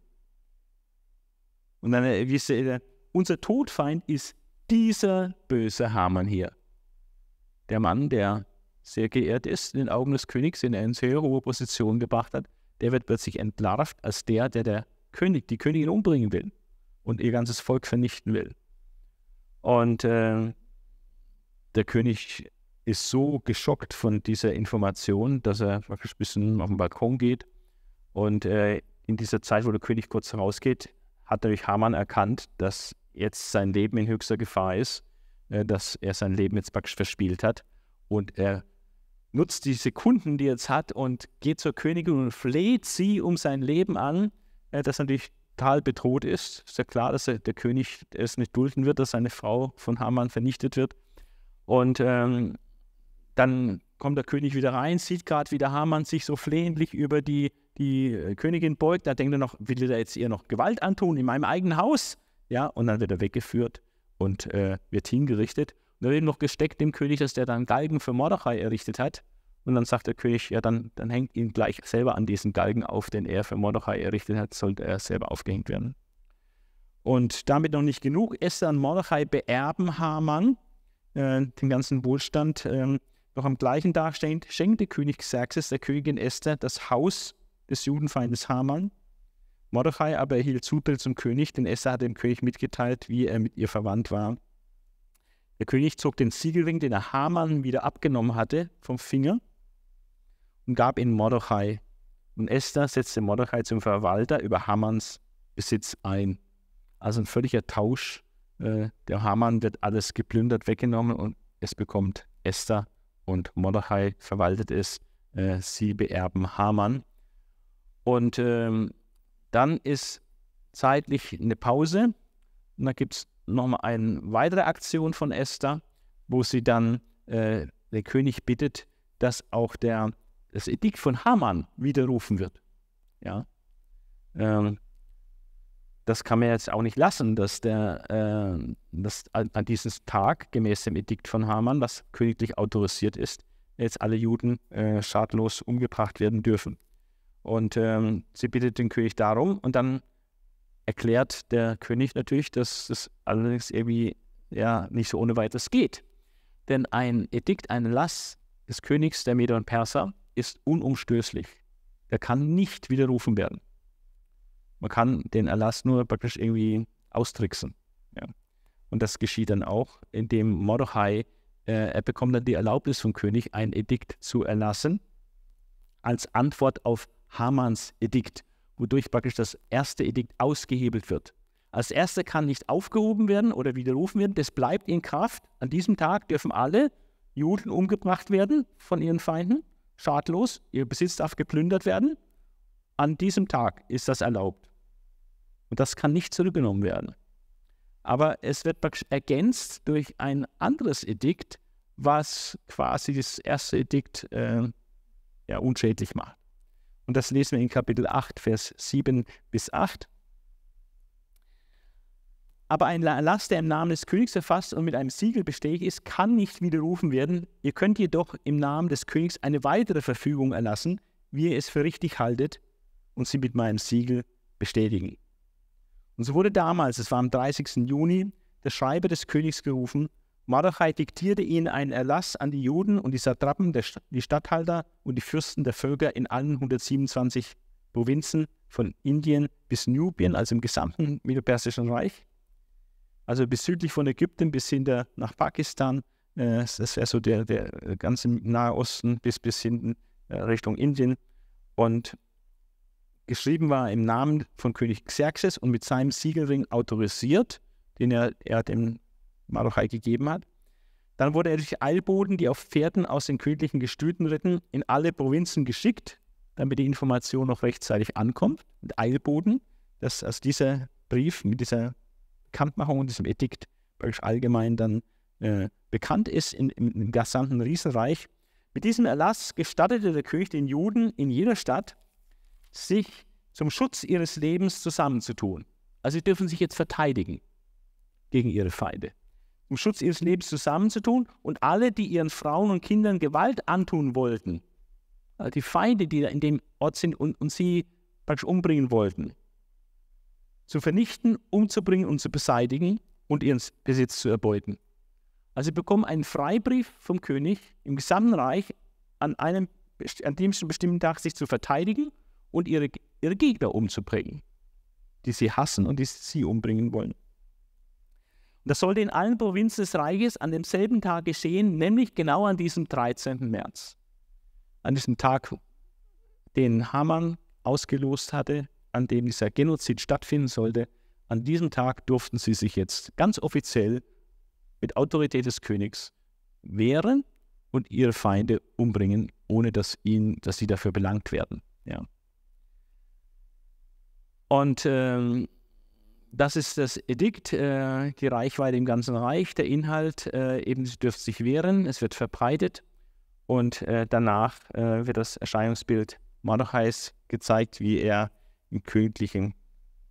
Und dann, äh, wie sie, unser Todfeind ist dieser böse Hamann hier. Der Mann, der sehr geehrt ist in den Augen des Königs, in eine sehr hohe Position gebracht hat, der wird plötzlich entlarvt als der, der der König, die Königin umbringen will und ihr ganzes Volk vernichten will. Und äh, der König ist so geschockt von dieser Information, dass er ein bisschen auf den Balkon geht. Und äh, in dieser Zeit, wo der König kurz rausgeht, hat natürlich Haman erkannt, dass jetzt sein Leben in höchster Gefahr ist, äh, dass er sein Leben jetzt praktisch verspielt hat. Und er nutzt die Sekunden, die er jetzt hat, und geht zur Königin und fleht sie um sein Leben an, äh, das natürlich total bedroht ist. Ist ja klar, dass er, der König es nicht dulden wird, dass seine Frau von Haman vernichtet wird. Und ähm, dann kommt der König wieder rein, sieht gerade, wie der Haman sich so flehentlich über die, die äh, Königin beugt. Da denkt er noch, will er jetzt ihr noch Gewalt antun in meinem eigenen Haus? Ja, und dann wird er weggeführt und äh, wird hingerichtet. Und da wird ihm noch gesteckt dem König, dass der dann Galgen für Mordechai errichtet hat. Und dann sagt der König, ja, dann, dann hängt ihn gleich selber an diesen Galgen auf, den er für Mordechai errichtet hat, sollte er selber aufgehängt werden. Und damit noch nicht genug. Esther und Mordechai beerben Haman äh, den ganzen Wohlstand. Ähm, noch am gleichen Tag schenkte König Xerxes der Königin Esther das Haus des Judenfeindes Haman. Mordechai aber erhielt Zutritt zum König, denn Esther hatte dem König mitgeteilt, wie er mit ihr verwandt war. Der König zog den Siegelring, den er Haman wieder abgenommen hatte, vom Finger und gab ihn Mordechai. Und Esther setzte Mordechai zum Verwalter über Hamans Besitz ein. Also ein völliger Tausch. Äh, der Haman wird alles geplündert, weggenommen und es bekommt Esther und Mordechai verwaltet es. Äh, sie beerben Haman. Und ähm, dann ist zeitlich eine Pause. Und dann gibt es nochmal eine weitere Aktion von Esther, wo sie dann äh, der König bittet, dass auch der das Edikt von Haman widerrufen wird. Ja. Ähm, das kann man jetzt auch nicht lassen, dass, der, äh, dass an, diesem Tag gemäß dem Edikt von Haman, was königlich autorisiert ist, jetzt alle Juden äh, schadlos umgebracht werden dürfen. Und ähm, sie bittet den König darum und dann erklärt der König natürlich, dass das allerdings irgendwie ja nicht so ohne weiteres geht. Denn ein Edikt, ein Lass des Königs der Meder und Perser ist unumstößlich. Er kann nicht widerrufen werden. Man kann den Erlass nur praktisch irgendwie austricksen. Ja. Und das geschieht dann auch, indem Mordechai, äh, er bekommt dann die Erlaubnis vom König, ein Edikt zu erlassen, als Antwort auf Hamans Edikt, wodurch praktisch das erste Edikt ausgehebelt wird. Als erste kann nicht aufgehoben werden oder widerrufen werden, das bleibt in Kraft. An diesem Tag dürfen alle Juden umgebracht werden von ihren Feinden schadlos, ihr Besitz darf geplündert werden. An diesem Tag ist das erlaubt. Und das kann nicht zurückgenommen werden. Aber es wird ergänzt durch ein anderes Edikt, was quasi das erste Edikt äh, ja, unschädlich macht. Und das lesen wir in Kapitel 8, Vers 7 bis 8 aber ein Erlass, der im Namen des Königs erfasst und mit einem Siegel bestätigt ist, kann nicht widerrufen werden. Ihr könnt jedoch im Namen des Königs eine weitere Verfügung erlassen, wie ihr es für richtig haltet, und sie mit meinem Siegel bestätigen. Und so wurde damals, es war am 30. Juni, der Schreiber des Königs gerufen. Mordechai diktierte ihnen einen Erlass an die Juden und die Satrapen, die Statthalter und die Fürsten der Völker in allen 127 Provinzen von Indien bis Nubien, also im gesamten Mittelpersischen Reich also bis südlich von Ägypten bis hinter nach Pakistan. Äh, das wäre so der, der ganze Nahe Osten bis, bis hinten äh, Richtung Indien. Und geschrieben war im Namen von König Xerxes und mit seinem Siegelring autorisiert, den er, er dem Marochai gegeben hat. Dann wurde er durch Eilboden, die auf Pferden aus den königlichen Gestüten ritten, in alle Provinzen geschickt, damit die Information noch rechtzeitig ankommt. Mit Eilboden, dass also dieser Brief mit dieser Bekanntmachung und diesem Edikt praktisch allgemein dann äh, bekannt ist in, im, im gesamten Riesenreich. Mit diesem Erlass gestattete der König den Juden in jeder Stadt, sich zum Schutz ihres Lebens zusammenzutun. Also sie dürfen sich jetzt verteidigen gegen ihre Feinde. Um Schutz ihres Lebens zusammenzutun und alle, die ihren Frauen und Kindern Gewalt antun wollten, die Feinde, die da in dem Ort sind und, und sie praktisch umbringen wollten. Zu vernichten, umzubringen und zu beseitigen und ihren Besitz zu erbeuten. Also sie bekommen einen Freibrief vom König im gesamten Reich an einem an diesem bestimmten Tag sich zu verteidigen und ihre, ihre Gegner umzubringen, die sie hassen und die sie umbringen wollen. Das sollte in allen Provinzen des Reiches an demselben Tag geschehen, nämlich genau an diesem 13. März. An diesem Tag, den Haman ausgelost hatte, an dem dieser Genozid stattfinden sollte. An diesem Tag durften sie sich jetzt ganz offiziell mit Autorität des Königs wehren und ihre Feinde umbringen, ohne dass, ihnen, dass sie dafür belangt werden. Ja. Und ähm, das ist das Edikt, äh, die Reichweite im ganzen Reich, der Inhalt, äh, eben sie dürfen sich wehren, es wird verbreitet und äh, danach äh, wird das Erscheinungsbild Mordechais gezeigt, wie er im königlichen,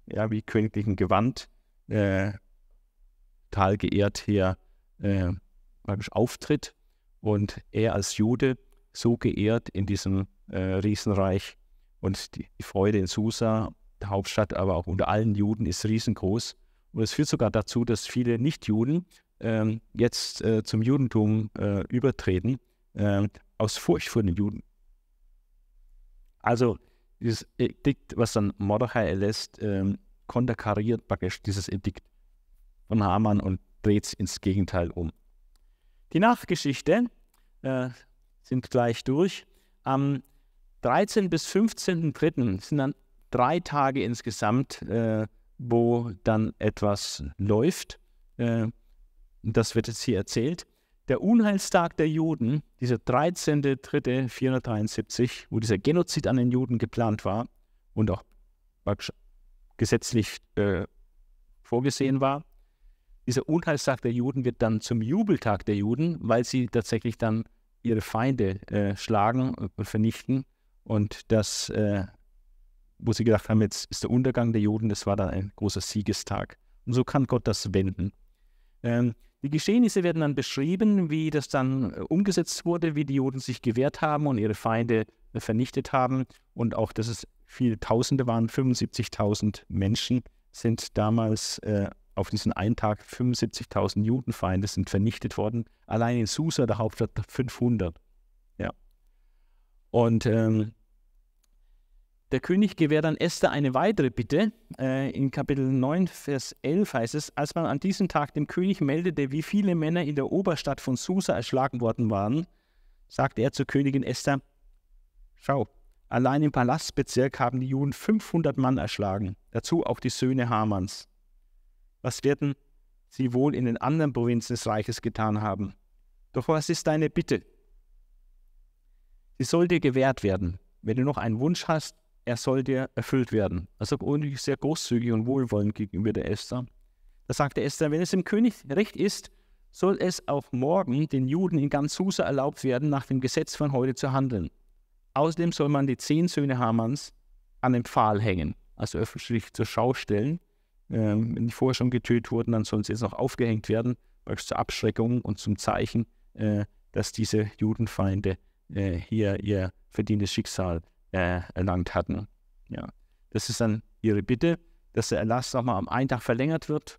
ja, wie königlichen Gewand äh, total geehrt hier äh, auftritt und er als Jude so geehrt in diesem äh, Riesenreich und die, die, Freude in Susa, Hauptstadt, aber auch unter allen Juden ist riesengroß. Und es führt sogar dazu, dass viele Nichtjuden äh, jetzt äh, zum Judentum äh, übertreten, ähm, aus Furcht vor den Juden. Also dieses Edikt, was dann Mordechai erlässt, ähm, konterkariert praktisch dieses Edikt von Haman und dreht es ins Gegenteil um. Die Nachgeschichte äh, sind gleich durch. Am 13. bis 15.3. sind dann drei Tage insgesamt, äh, wo dann etwas läuft. Äh, das wird jetzt hier erzählt. Der Unheilstag der Juden, dieser 13.3.473, wo dieser Genozid an den Juden geplant war und auch gesetzlich äh, vorgesehen war, dieser Unheilstag der Juden wird dann zum Jubeltag der Juden, weil sie tatsächlich dann ihre Feinde äh, schlagen und vernichten. Und das, äh, wo sie gedacht haben, jetzt ist der Untergang der Juden, das war dann ein großer Siegestag. Und so kann Gott das wenden. Ähm, die Geschehnisse werden dann beschrieben, wie das dann äh, umgesetzt wurde, wie die Juden sich gewehrt haben und ihre Feinde äh, vernichtet haben. Und auch, dass es viele Tausende waren, 75.000 Menschen sind damals äh, auf diesen einen Tag 75.000 Judenfeinde sind vernichtet worden. Allein in Susa, der Hauptstadt, 500. Ja. Und ähm, der König gewährt dann Esther eine weitere Bitte. Äh, in Kapitel 9, Vers 11 heißt es, als man an diesem Tag dem König meldete, wie viele Männer in der Oberstadt von Susa erschlagen worden waren, sagte er zur Königin Esther, schau, allein im Palastbezirk haben die Juden 500 Mann erschlagen, dazu auch die Söhne Hamans. Was werden sie wohl in den anderen Provinzen des Reiches getan haben? Doch was ist deine Bitte? Sie soll dir gewährt werden. Wenn du noch einen Wunsch hast, er soll dir erfüllt werden. Also sehr großzügig und wohlwollend gegenüber der Esther. Da sagte Esther, wenn es dem König recht ist, soll es auch morgen den Juden in ganz Susa erlaubt werden, nach dem Gesetz von heute zu handeln. Außerdem soll man die zehn Söhne Hamans an den Pfahl hängen, also öffentlich zur Schau stellen, ähm, wenn die vorher schon getötet wurden, dann sollen sie jetzt noch aufgehängt werden, zur Abschreckung und zum Zeichen, äh, dass diese Judenfeinde äh, hier ihr verdientes Schicksal äh, erlangt hatten. Ja. Das ist dann ihre Bitte, dass der Erlass nochmal am einen Tag verlängert wird,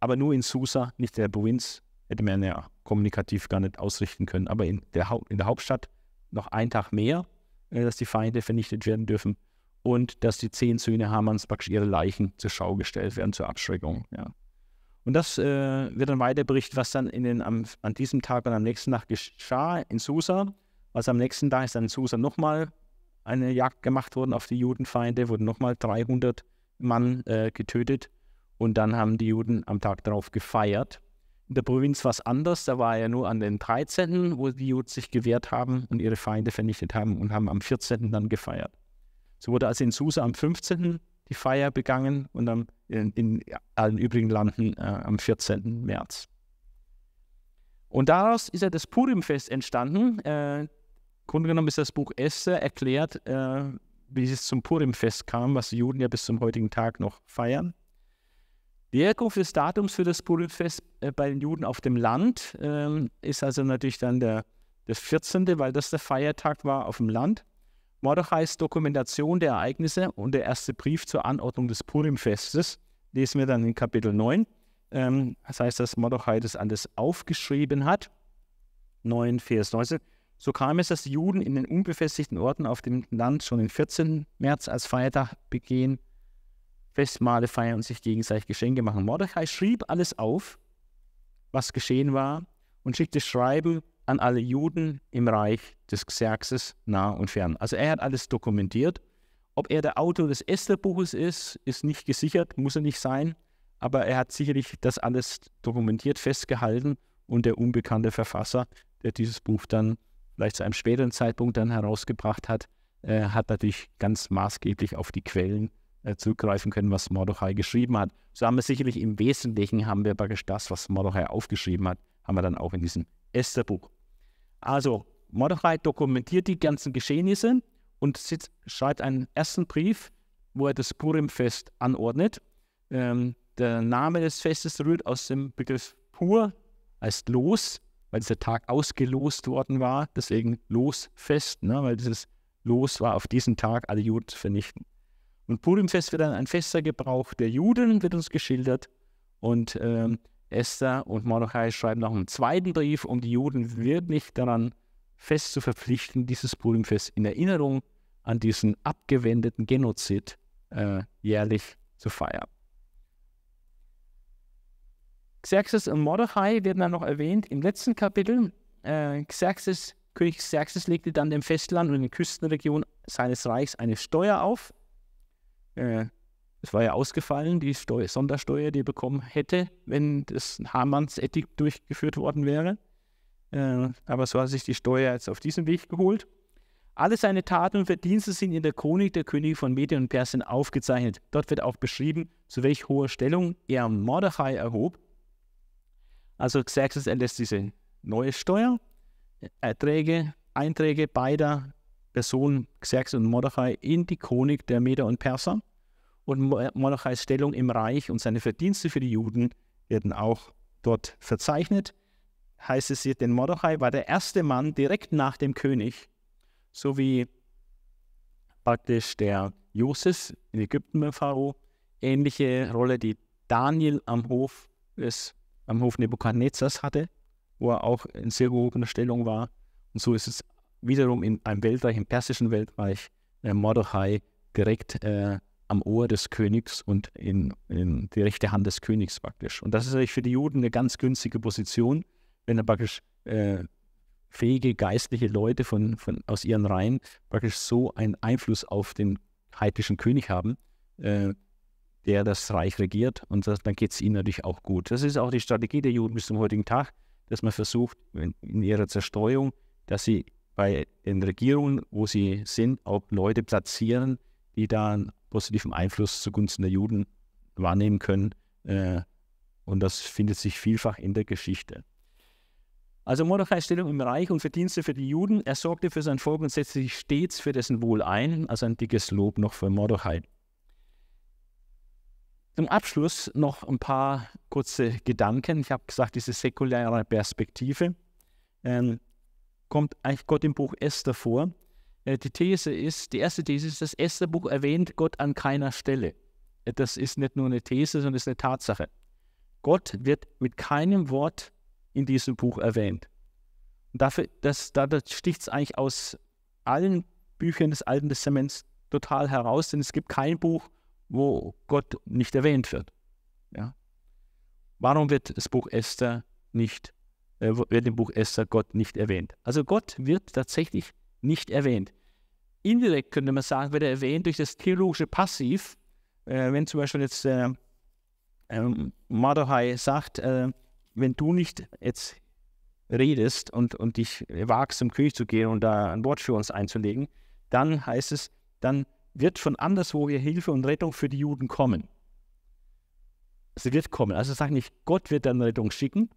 aber nur in Susa, nicht in der Provinz. Hätte man ja kommunikativ gar nicht ausrichten können. Aber in der, Haupt, in der Hauptstadt noch einen Tag mehr, äh, dass die Feinde vernichtet werden dürfen und dass die zehn Söhne Hamans praktisch ihre Leichen zur Schau gestellt werden, zur Abschreckung. Ja. Und das äh, wird dann weiter berichtet, was dann in den, am, an diesem Tag und am nächsten Tag geschah in Susa. Also am nächsten Tag ist dann in Susa nochmal eine Jagd gemacht worden auf die Judenfeinde, wurden nochmal 300 Mann äh, getötet und dann haben die Juden am Tag darauf gefeiert. In der Provinz war es anders, da war ja nur an den 13., wo die Juden sich gewehrt haben und ihre Feinde vernichtet haben und haben am 14. dann gefeiert. So wurde also in Susa am 15. die Feier begangen und am, in, in, allen übrigen Landen äh, am 14. März. Und daraus ist ja das Purimfest entstanden. Äh, Grunde genommen ist das Buch Esther erklärt, äh, wie es zum Purimfest kam, was die Juden ja bis zum heutigen Tag noch feiern. Die Herkunft des Datums für das Purimfest äh, bei den Juden auf dem Land äh, ist also natürlich dann der, der 14., weil das der Feiertag war auf dem Land. Mordechais Dokumentation der Ereignisse und der erste Brief zur Anordnung des Purim-Festes lesen wir dann in Kapitel 9. Ähm, das heißt, dass Mordechai das alles aufgeschrieben hat. 9, Vers 19. So kam es, dass die Juden in den unbefestigten Orten auf dem Land schon den 14. März als Feiertag begehen, Festmahle feiern und sich gegenseitig Geschenke machen. Mordechai schrieb alles auf, was geschehen war, und schickte Schreiben an alle Juden im Reich des Xerxes nah und fern. Also er hat alles dokumentiert. Ob er der Autor des Esther-Buches ist, ist nicht gesichert, muss er nicht sein, aber er hat sicherlich das alles dokumentiert, festgehalten und der unbekannte Verfasser, der dieses Buch dann vielleicht zu einem späteren Zeitpunkt dann herausgebracht hat, äh, hat natürlich ganz maßgeblich auf die Quellen äh, zurückgreifen können, was Mordechai geschrieben hat. So haben wir sicherlich im Wesentlichen, haben wir praktisch das, was Mordechai aufgeschrieben hat, haben wir dann auch in diesem Esther-Buch. Also Mordechai dokumentiert die ganzen Geschehnisse und sitzt, schreibt einen ersten Brief, wo er das Purim-Fest anordnet. Ähm, der Name des Festes rührt aus dem Begriff Pur, heißt Los, weil dieser Tag ausgelost worden war, deswegen Losfest, ne, weil dieses Los war, auf diesen Tag alle Juden zu vernichten. Und Purimfest wird dann ein fester Gebrauch der Juden, wird uns geschildert. Und ähm, Esther und Mordechai schreiben noch einen zweiten Brief, um die Juden wirklich daran fest zu verpflichten, dieses Purimfest in Erinnerung an diesen abgewendeten Genozid äh, jährlich zu feiern. Xerxes und Mordechai werden dann noch erwähnt im letzten Kapitel. Äh, Xerxes, König Xerxes legte dann dem Festland und den Küstenregionen seines Reichs eine Steuer auf. Äh, war ja ausgefallen, die Steuer, Sondersteuer, die er bekommen hätte, wenn das Hamanns Ethik durchgeführt worden wäre. Äh, aber so hat sich die Steuer jetzt auf diesem Weg geholt. Alle seine Taten und Verdienste sind in der Chronik der Könige von Medien und Persien aufgezeichnet. Dort wird auch beschrieben, zu welch hoher Stellung er Mordechai erhob. Also Xerxes erlässt diese neue Steuer, Erträge, Einträge beider Personen, Xerxes und Mordechai, in die Chronik der Meder und Perser. Und Mordechais Stellung im Reich und seine Verdienste für die Juden werden auch dort verzeichnet. Heißt es hier, denn Mordechai war der erste Mann direkt nach dem König, so wie praktisch der Josef in Ägypten beim Pharao, ähnliche Rolle, die Daniel am Hof des, am Hof Nebukadnezars hatte, wo er auch in sehr gehobener Stellung war. Und so ist es wiederum in einem Weltreich, im persischen Weltreich, äh, Mordechai direkt äh, am Ohr des Königs und in, in, die rechte Hand des Königs praktisch. Und das ist natürlich für die Juden eine ganz günstige Position, wenn er praktisch äh, fähige geistliche Leute von, von, aus ihren Reihen praktisch so einen Einfluss auf den heidnischen König haben, äh, der das Reich regiert und das, dann geht es ihnen natürlich auch gut. Das ist auch die Strategie der Juden bis zum heutigen Tag, dass man versucht, in, ihrer Zerstreuung, dass sie bei den Regierungen, wo sie sind, auch Leute platzieren, die da einen positiven Einfluss zugunsten der Juden wahrnehmen können. Äh, und das findet sich vielfach in der Geschichte. Also Mordechais Stellung im Reich und Verdienste für die Juden. Er sorgte für sein Volk und setzte sich stets für dessen Wohl ein. Also ein dickes Lob noch für Mordechai. Zum Abschluss noch ein paar kurze Gedanken. Ich habe gesagt, diese säkuläre Perspektive ähm, kommt eigentlich Gott im Buch Esther vor. Äh, die These ist, die erste These ist, das Esther-Buch erwähnt Gott an keiner Stelle. Äh, das ist nicht nur eine These, sondern ist eine Tatsache. Gott wird mit keinem Wort in diesem Buch erwähnt. Und dafür, das, da sticht es eigentlich aus allen Büchern des Alten Testaments total heraus, denn es gibt kein Buch, wo Gott nicht erwähnt wird. Ja? Warum wird das Buch Esther nicht, äh, wird im Buch Esther Gott nicht erwähnt? Also Gott wird tatsächlich nicht erwähnt. Indirekt könnte man sagen, wird er erwähnt durch das theologische Passiv. Äh, wenn zum Beispiel jetzt äh, ähm, Mordechai sagt, äh, wenn du nicht jetzt redest und, und dich wagst, zum König zu gehen und da ein Wort für uns einzulegen, dann heißt es, dann wird von anderswoher Hilfe und Rettung für die Juden kommen. Sie wird kommen. Also sagt nicht, Gott wird dann Rettung schicken,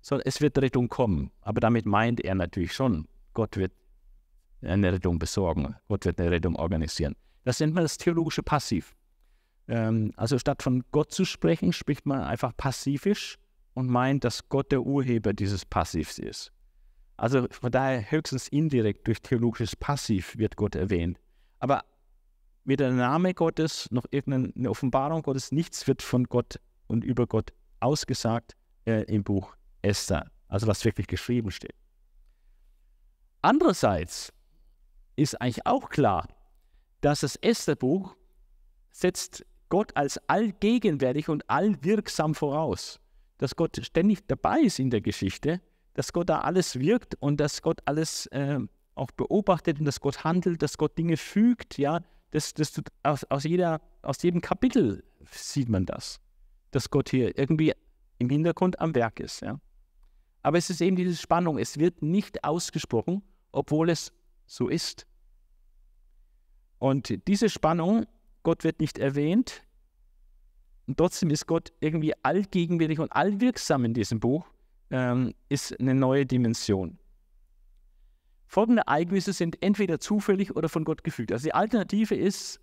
sondern es wird Rettung kommen. Aber damit meint er natürlich schon, Gott wird eine Rettung besorgen. Gott wird eine Rettung organisieren. Das nennt man das theologische Passiv. Ähm, also statt von Gott zu sprechen, spricht man einfach passivisch und meint, dass Gott der Urheber dieses Passivs ist. Also von daher höchstens indirekt durch theologisches Passiv wird Gott erwähnt. Aber weder der Name Gottes noch irgendeine Offenbarung Gottes, nichts wird von Gott und über Gott ausgesagt äh, im Buch Esther, also was wirklich geschrieben steht. Andererseits ist eigentlich auch klar, dass das Esther-Buch setzt Gott als allgegenwärtig und allwirksam voraus. Dass Gott ständig dabei ist in der Geschichte, dass Gott da alles wirkt und dass Gott alles äh, auch beobachtet und dass Gott handelt, dass Gott Dinge fügt, ja, das, das aus, aus, jeder, aus jedem Kapitel sieht man das, dass Gott hier irgendwie im Hintergrund am Werk ist. Ja. Aber es ist eben diese Spannung, es wird nicht ausgesprochen, obwohl es so ist. Und diese Spannung, Gott wird nicht erwähnt, und trotzdem ist Gott irgendwie allgegenwärtig und allwirksam in diesem Buch, ähm, ist eine neue Dimension. Folgende Ereignisse sind entweder zufällig oder von Gott gefügt. Also die Alternative ist,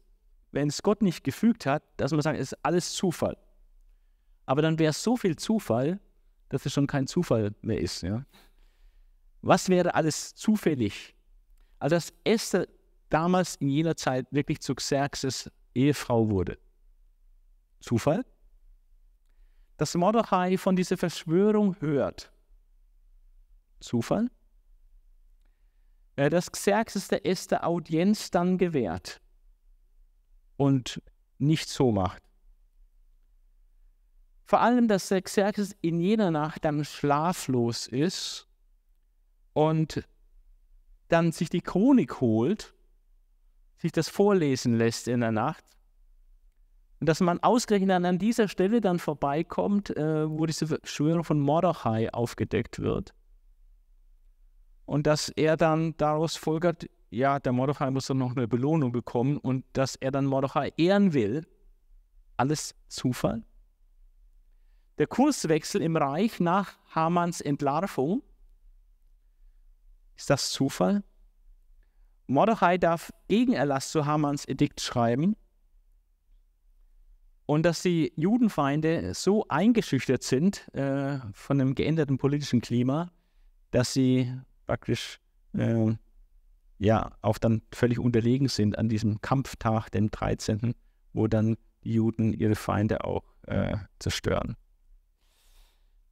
wenn es Gott nicht gefügt hat, dass man sagt, es ist alles Zufall. Aber dann wäre es so viel Zufall, dass es schon kein Zufall mehr ist. Ja? Was wäre alles zufällig? Also dass Esther damals in jener Zeit wirklich zu Xerxes Ehefrau wurde. Zufall? Dass Mordechai von dieser Verschwörung hört. Zufall? Äh, dass Xerxes der Esther Audienz dann gewährt und nicht so macht. Vor allem, dass der Xerxes in jener Nacht dann schlaflos ist und dann sich die Chronik holt, sich das vorlesen lässt in der Nacht. Und dass man ausgerechnet an dieser Stelle dann vorbeikommt, äh, wo diese Verschwörung von Mordechai aufgedeckt wird. Und dass er dann daraus folgert, ja, der Mordechai muss dann noch eine Belohnung bekommen und dass er dann Mordechai ehren will. Alles Zufall. Der Kurswechsel im Reich nach Hamans Entlarvung ist das Zufall? Mordechai darf Gegenerlass zu Hamans Edikt schreiben und dass die Judenfeinde so eingeschüchtert sind äh, von dem geänderten politischen Klima, dass sie praktisch äh, ja auch dann völlig unterlegen sind an diesem Kampftag, dem 13., wo dann die Juden ihre Feinde auch äh, zerstören.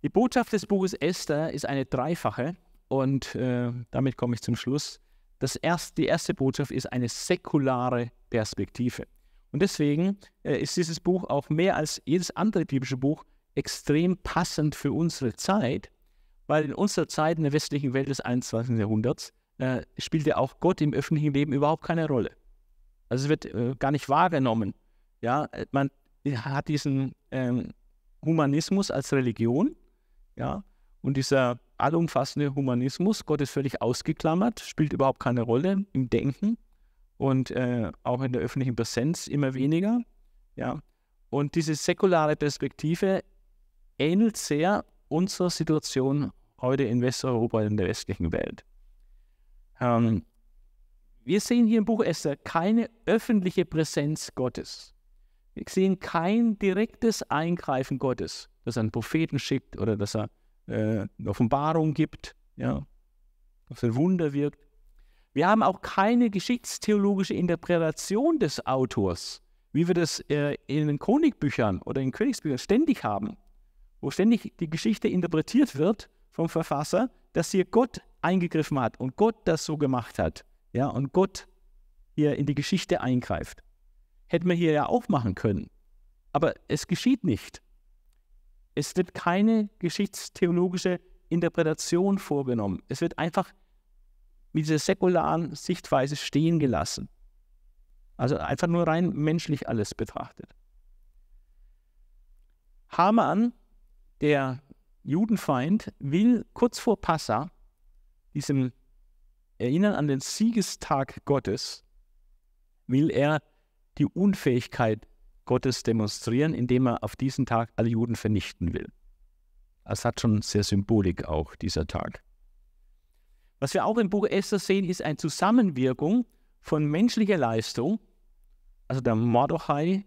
Die Botschaft des Buches Esther ist eine dreifache. Und äh, damit komme ich zum Schluss. Das erste, die erste Botschaft ist eine säkulare Perspektive. Und deswegen äh, ist dieses Buch auch mehr als jedes andere biblische Buch extrem passend für unsere Zeit, weil in unserer Zeit in der westlichen Welt des 21. Jahrhunderts äh, spielt auch Gott im öffentlichen Leben überhaupt keine Rolle. Also es wird äh, gar nicht wahrgenommen. Ja, man hat diesen ähm, Humanismus als Religion, ja, und dieser allumfassende Humanismus, Gott ist völlig ausgeklammert, spielt überhaupt keine Rolle im Denken und äh, auch in der öffentlichen Präsenz immer weniger. Ja. Und diese säkulare Perspektive ähnelt sehr unserer Situation heute in Westeuropa, in der westlichen Welt. Ähm, wir sehen hier im Buch Esther keine öffentliche Präsenz Gottes. Wir sehen kein direktes Eingreifen Gottes, dass er einen Propheten schickt oder dass er äh, eine Offenbarung gibt, ja, dass ein Wunder wirkt. Wir haben auch keine geschichtstheologische Interpretation des Autors, wie wir das äh, in den Chronikbüchern oder in Königsbüchern ständig haben, wo ständig die Geschichte interpretiert wird vom Verfasser, dass hier Gott eingegriffen hat und Gott das so gemacht hat, ja, und Gott hier in die Geschichte eingreift. Hätten wir hier ja auch machen können, aber es geschieht nicht. Es wird keine geschichtstheologische Interpretation vorgenommen. Es wird einfach mit dieser säkularen Sichtweise stehen gelassen. Also einfach nur rein menschlich alles betrachtet. Haman, der Judenfeind, will kurz vor Passa, diesem Erinnern an den Siegestag Gottes, will er die Unfähigkeit Gottes demonstrieren, indem er auf diesen Tag alle Juden vernichten will. Es hat schon sehr Symbolik auch, dieser Tag. Was wir auch im Buch Esther sehen, ist eine Zusammenwirkung von menschlicher Leistung. Also der Mordechai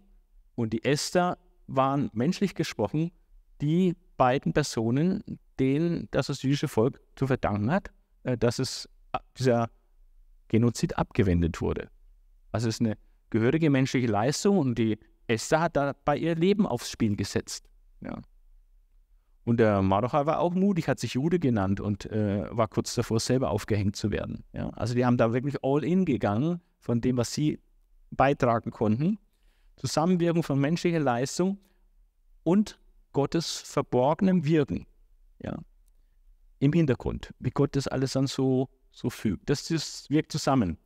und die Esther waren menschlich gesprochen die beiden Personen, denen das jüdische Volk zu verdanken hat, äh, dass es äh, dieser Genozid abgewendet wurde. Also es ist eine gehörige menschliche Leistung und die Esther hat dabei ihr Leben aufs Spiel gesetzt. Ja. Und der Mardochai war auch mutig, hat sich Jude genannt und äh, war kurz davor, selber aufgehängt zu werden. Ja. Also die haben da wirklich all in gegangen von dem, was sie beitragen konnten. Zusammenwirken von menschlicher Leistung und Gottes verborgenem Wirken. Ja. Im Hintergrund, wie Gott das alles dann so, so fügt. Das, das wirkt zusammen.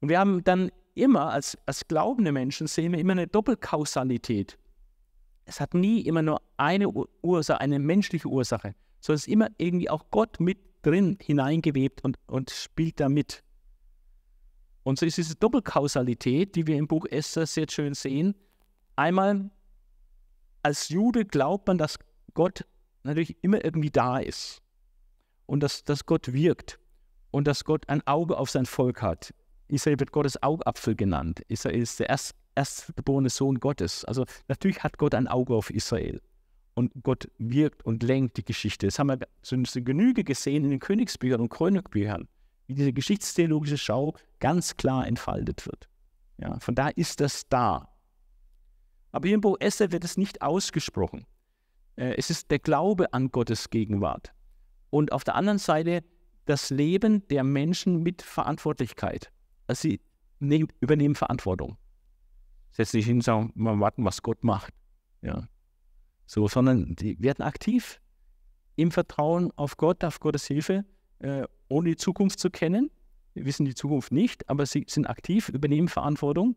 Und wir haben dann immer, als, als glaubende Menschen, sehen wir immer eine Doppelkausalität. Es hat nie immer nur eine Ursache, eine menschliche Ursache, sondern es ist immer irgendwie auch Gott mit drin hineingewebt und, und spielt da mit. Und so ist diese Doppelkausalität, die wir im Buch Esther sehr schön sehen. Einmal als Jude glaubt man, dass Gott natürlich immer irgendwie da ist und dass, dass Gott wirkt und dass Gott ein Auge auf sein Volk hat. Israel wird Gottes Augapfel genannt. Israel ist der erst, erstgeborene Sohn Gottes. Also natürlich hat Gott ein Auge auf Israel. Und Gott wirkt und lenkt die Geschichte. Das haben wir zu Genüge gesehen in den Königsbüchern und Chronikbüchern, wie diese geschichtstheologische Schau ganz klar entfaltet wird. Ja, von da ist das da. Aber hier im Buch Esther wird es nicht ausgesprochen. Äh, es ist der Glaube an Gottes Gegenwart. Und auf der anderen Seite das Leben der Menschen mit Verantwortlichkeit. Also sie nehmen, übernehmen Verantwortung. Setzen sich hin und sagen, mal warten, was Gott macht. Ja. So, sondern die werden aktiv im Vertrauen auf Gott, auf Gottes Hilfe, äh, ohne die Zukunft zu kennen. Wir wissen die Zukunft nicht, aber sie sind aktiv, übernehmen Verantwortung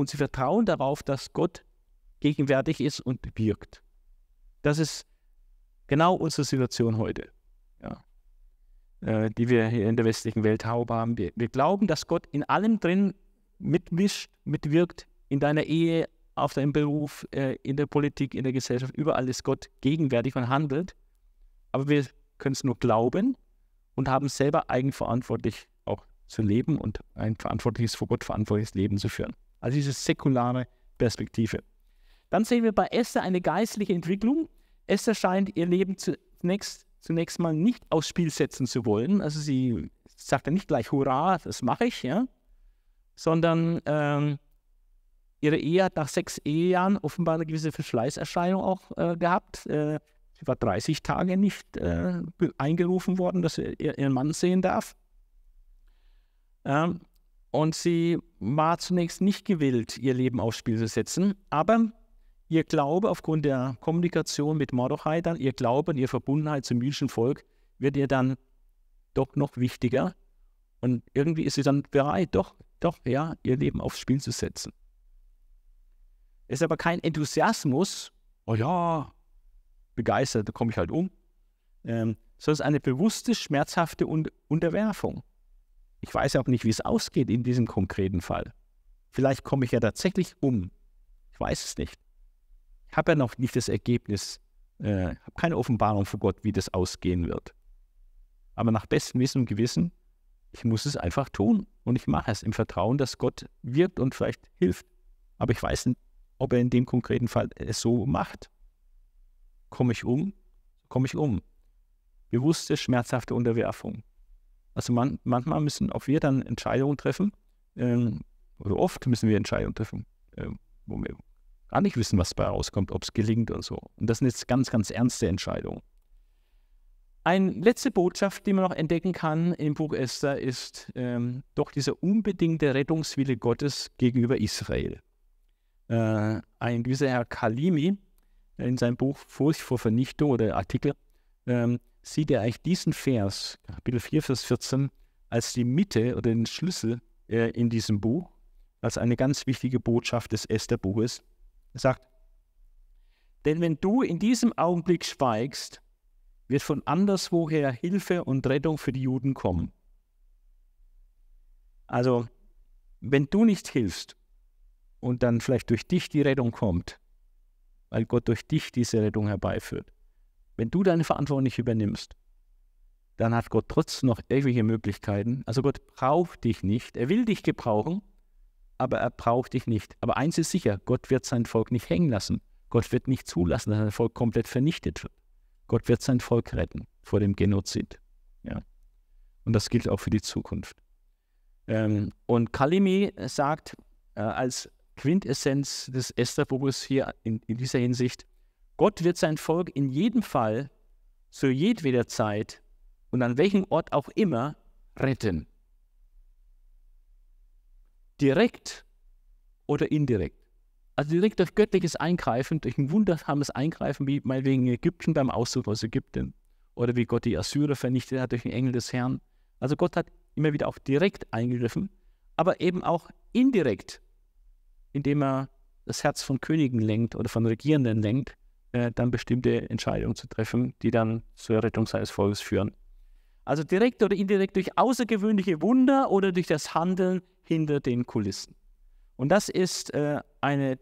und sie vertrauen darauf, dass Gott gegenwärtig ist und wirkt. Das ist genau unsere Situation heute. Ja äh, die wir hier in der westlichen Welt haben. Wir, wir glauben, dass Gott in allem drin mitmischt, mitwirkt, in deiner Ehe, auf deinem Beruf, äh, in der Politik, in der Gesellschaft. Überall ist Gott gegenwärtig und handelt. Aber wir können es nur glauben und haben selber eigenverantwortlich auch zu leben und ein verantwortliches, vor Gott verantwortliches Leben zu führen. Also diese säkulare Perspektive. Dann sehen wir bei Esther eine geistliche Entwicklung. Esther scheint ihr Leben zunächst zunächst mal nicht aufs Spiel setzen zu wollen. Also sie sagt dann nicht gleich, hurra, das mache ich, ja, sondern ähm, ihre Ehe hat nach sechs Ehejahren offenbar eine gewisse Verschleißerscheinung auch äh, gehabt. Äh, sie war 30 Tage nicht äh, eingerufen worden, dass sie ihren Mann sehen darf. Ähm, und sie war zunächst nicht gewillt, ihr Leben aufs Spiel zu setzen, aber ihr Glaube aufgrund der Kommunikation mit Mordechai dann, ihr Glaube und ihre Verbundenheit zum jüdischen Volk wird ihr dann doch noch wichtiger. Und irgendwie ist sie dann bereit, doch, doch, ja, ihr Leben aufs Spiel zu setzen. Es ist aber kein Enthusiasmus, oh ja, begeistert, da komme ich halt um, ähm, sondern es ist eine bewusste, schmerzhafte Unterwerfung. Ich weiß auch nicht, wie es ausgeht in diesem konkreten Fall. Vielleicht komme ich ja tatsächlich um. Ich weiß es nicht habe ja noch nicht das Ergebnis, äh, habe keine Offenbarung vor Gott, wie das ausgehen wird. Aber nach bestem Wissen und Gewissen, ich muss es einfach tun und ich mache es im Vertrauen, dass Gott wirkt und vielleicht hilft. Aber ich weiß nicht, ob er in dem konkreten Fall es so macht. Komme ich um? Komme ich um? Bewusste, schmerzhafte Unterwerfung. Also man, manchmal müssen auch wir dann Entscheidungen treffen, ähm, oder oft müssen wir Entscheidungen treffen, äh, wo wir gar nicht wissen, was dabei rauskommt, ob es gelingt und so. Und das sind jetzt ganz, ganz ernste Entscheidungen. Eine letzte Botschaft, die man noch entdecken kann im Buch Esther, ist ähm, doch dieser unbedingte Rettungswille Gottes gegenüber Israel. Äh, ein gewisser Herr Kalimi in seinem Buch Furcht vor Vernichtung oder Artikel ähm, sieht er eigentlich diesen Vers, Kapitel 4, Vers 14, als die Mitte oder den Schlüssel äh, in diesem Buch, als eine ganz wichtige Botschaft des Esther-Buches. Er sagt, denn wenn du in diesem Augenblick schweigst, wird von anderswoher Hilfe und Rettung für die Juden kommen. Also, wenn du nicht hilfst und dann vielleicht durch dich die Rettung kommt, weil Gott durch dich diese Rettung herbeiführt, wenn du deine Verantwortung nicht übernimmst, dann hat Gott trotzdem noch irgendwelche Möglichkeiten. Also Gott braucht dich nicht. Er will dich gebrauchen, aber er braucht dich nicht. Aber eins ist sicher, Gott wird sein Volk nicht hängen lassen. Gott wird nicht zulassen, dass sein Volk komplett vernichtet wird. Gott wird sein Volk retten vor dem Genozid. Ja. Und das gilt auch für die Zukunft. Ähm, und Kalimi sagt äh, als Quintessenz des Esther-Buches hier in, in dieser Hinsicht, Gott wird sein Volk in jedem Fall, zu jedweder Zeit und an welchem Ort auch immer retten. Direkt oder indirekt. Also direkt durch göttliches Eingreifen, durch ein wundersames Eingreifen, wie meinetwegen in Ägypten beim Auszug aus Ägypten oder wie Gott die Assyrer vernichtet hat durch den Engel des Herrn. Also Gott hat immer wieder auch direkt eingegriffen, aber eben auch indirekt, indem er das Herz von Königen lenkt oder von Regierenden lenkt, äh, dann bestimmte Entscheidungen zu treffen, die dann zur Rettung seines Volkes führen. Also direkt oder indirekt durch außergewöhnliche Wunder oder durch das Handeln hinter den Kulissen. Und das ist äh, eine,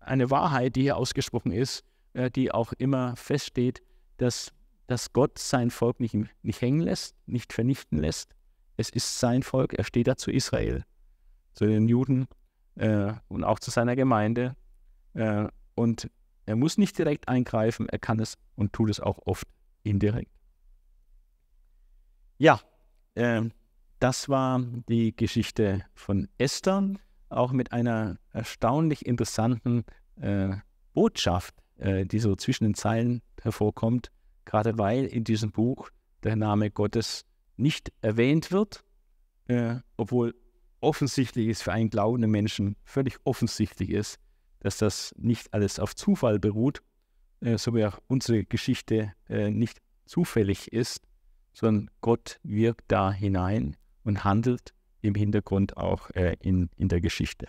eine Wahrheit, die hier ausgesprochen ist, äh, die auch immer feststeht, dass, dass Gott sein Volk nicht, nicht hängen lässt, nicht vernichten lässt. Es ist sein Volk, er steht da zu Israel, zu den Juden äh, und auch zu seiner Gemeinde. Äh, und er muss nicht direkt eingreifen, er kann es und tut es auch oft indirekt. Ja, äh, das war die Geschichte von Esther, auch mit einer erstaunlich interessanten äh, Botschaft, äh, die so zwischen den Zeilen hervorkommt, gerade weil in diesem Buch der Name Gottes nicht erwähnt wird, äh, obwohl offensichtlich ist für einen glaubenden Menschen, völlig offensichtlich ist, dass das nicht alles auf Zufall beruht, äh, so wie auch unsere Geschichte äh, nicht zufällig ist, sondern Gott wirkt da hinein und handelt im Hintergrund auch äh, in, in der Geschichte.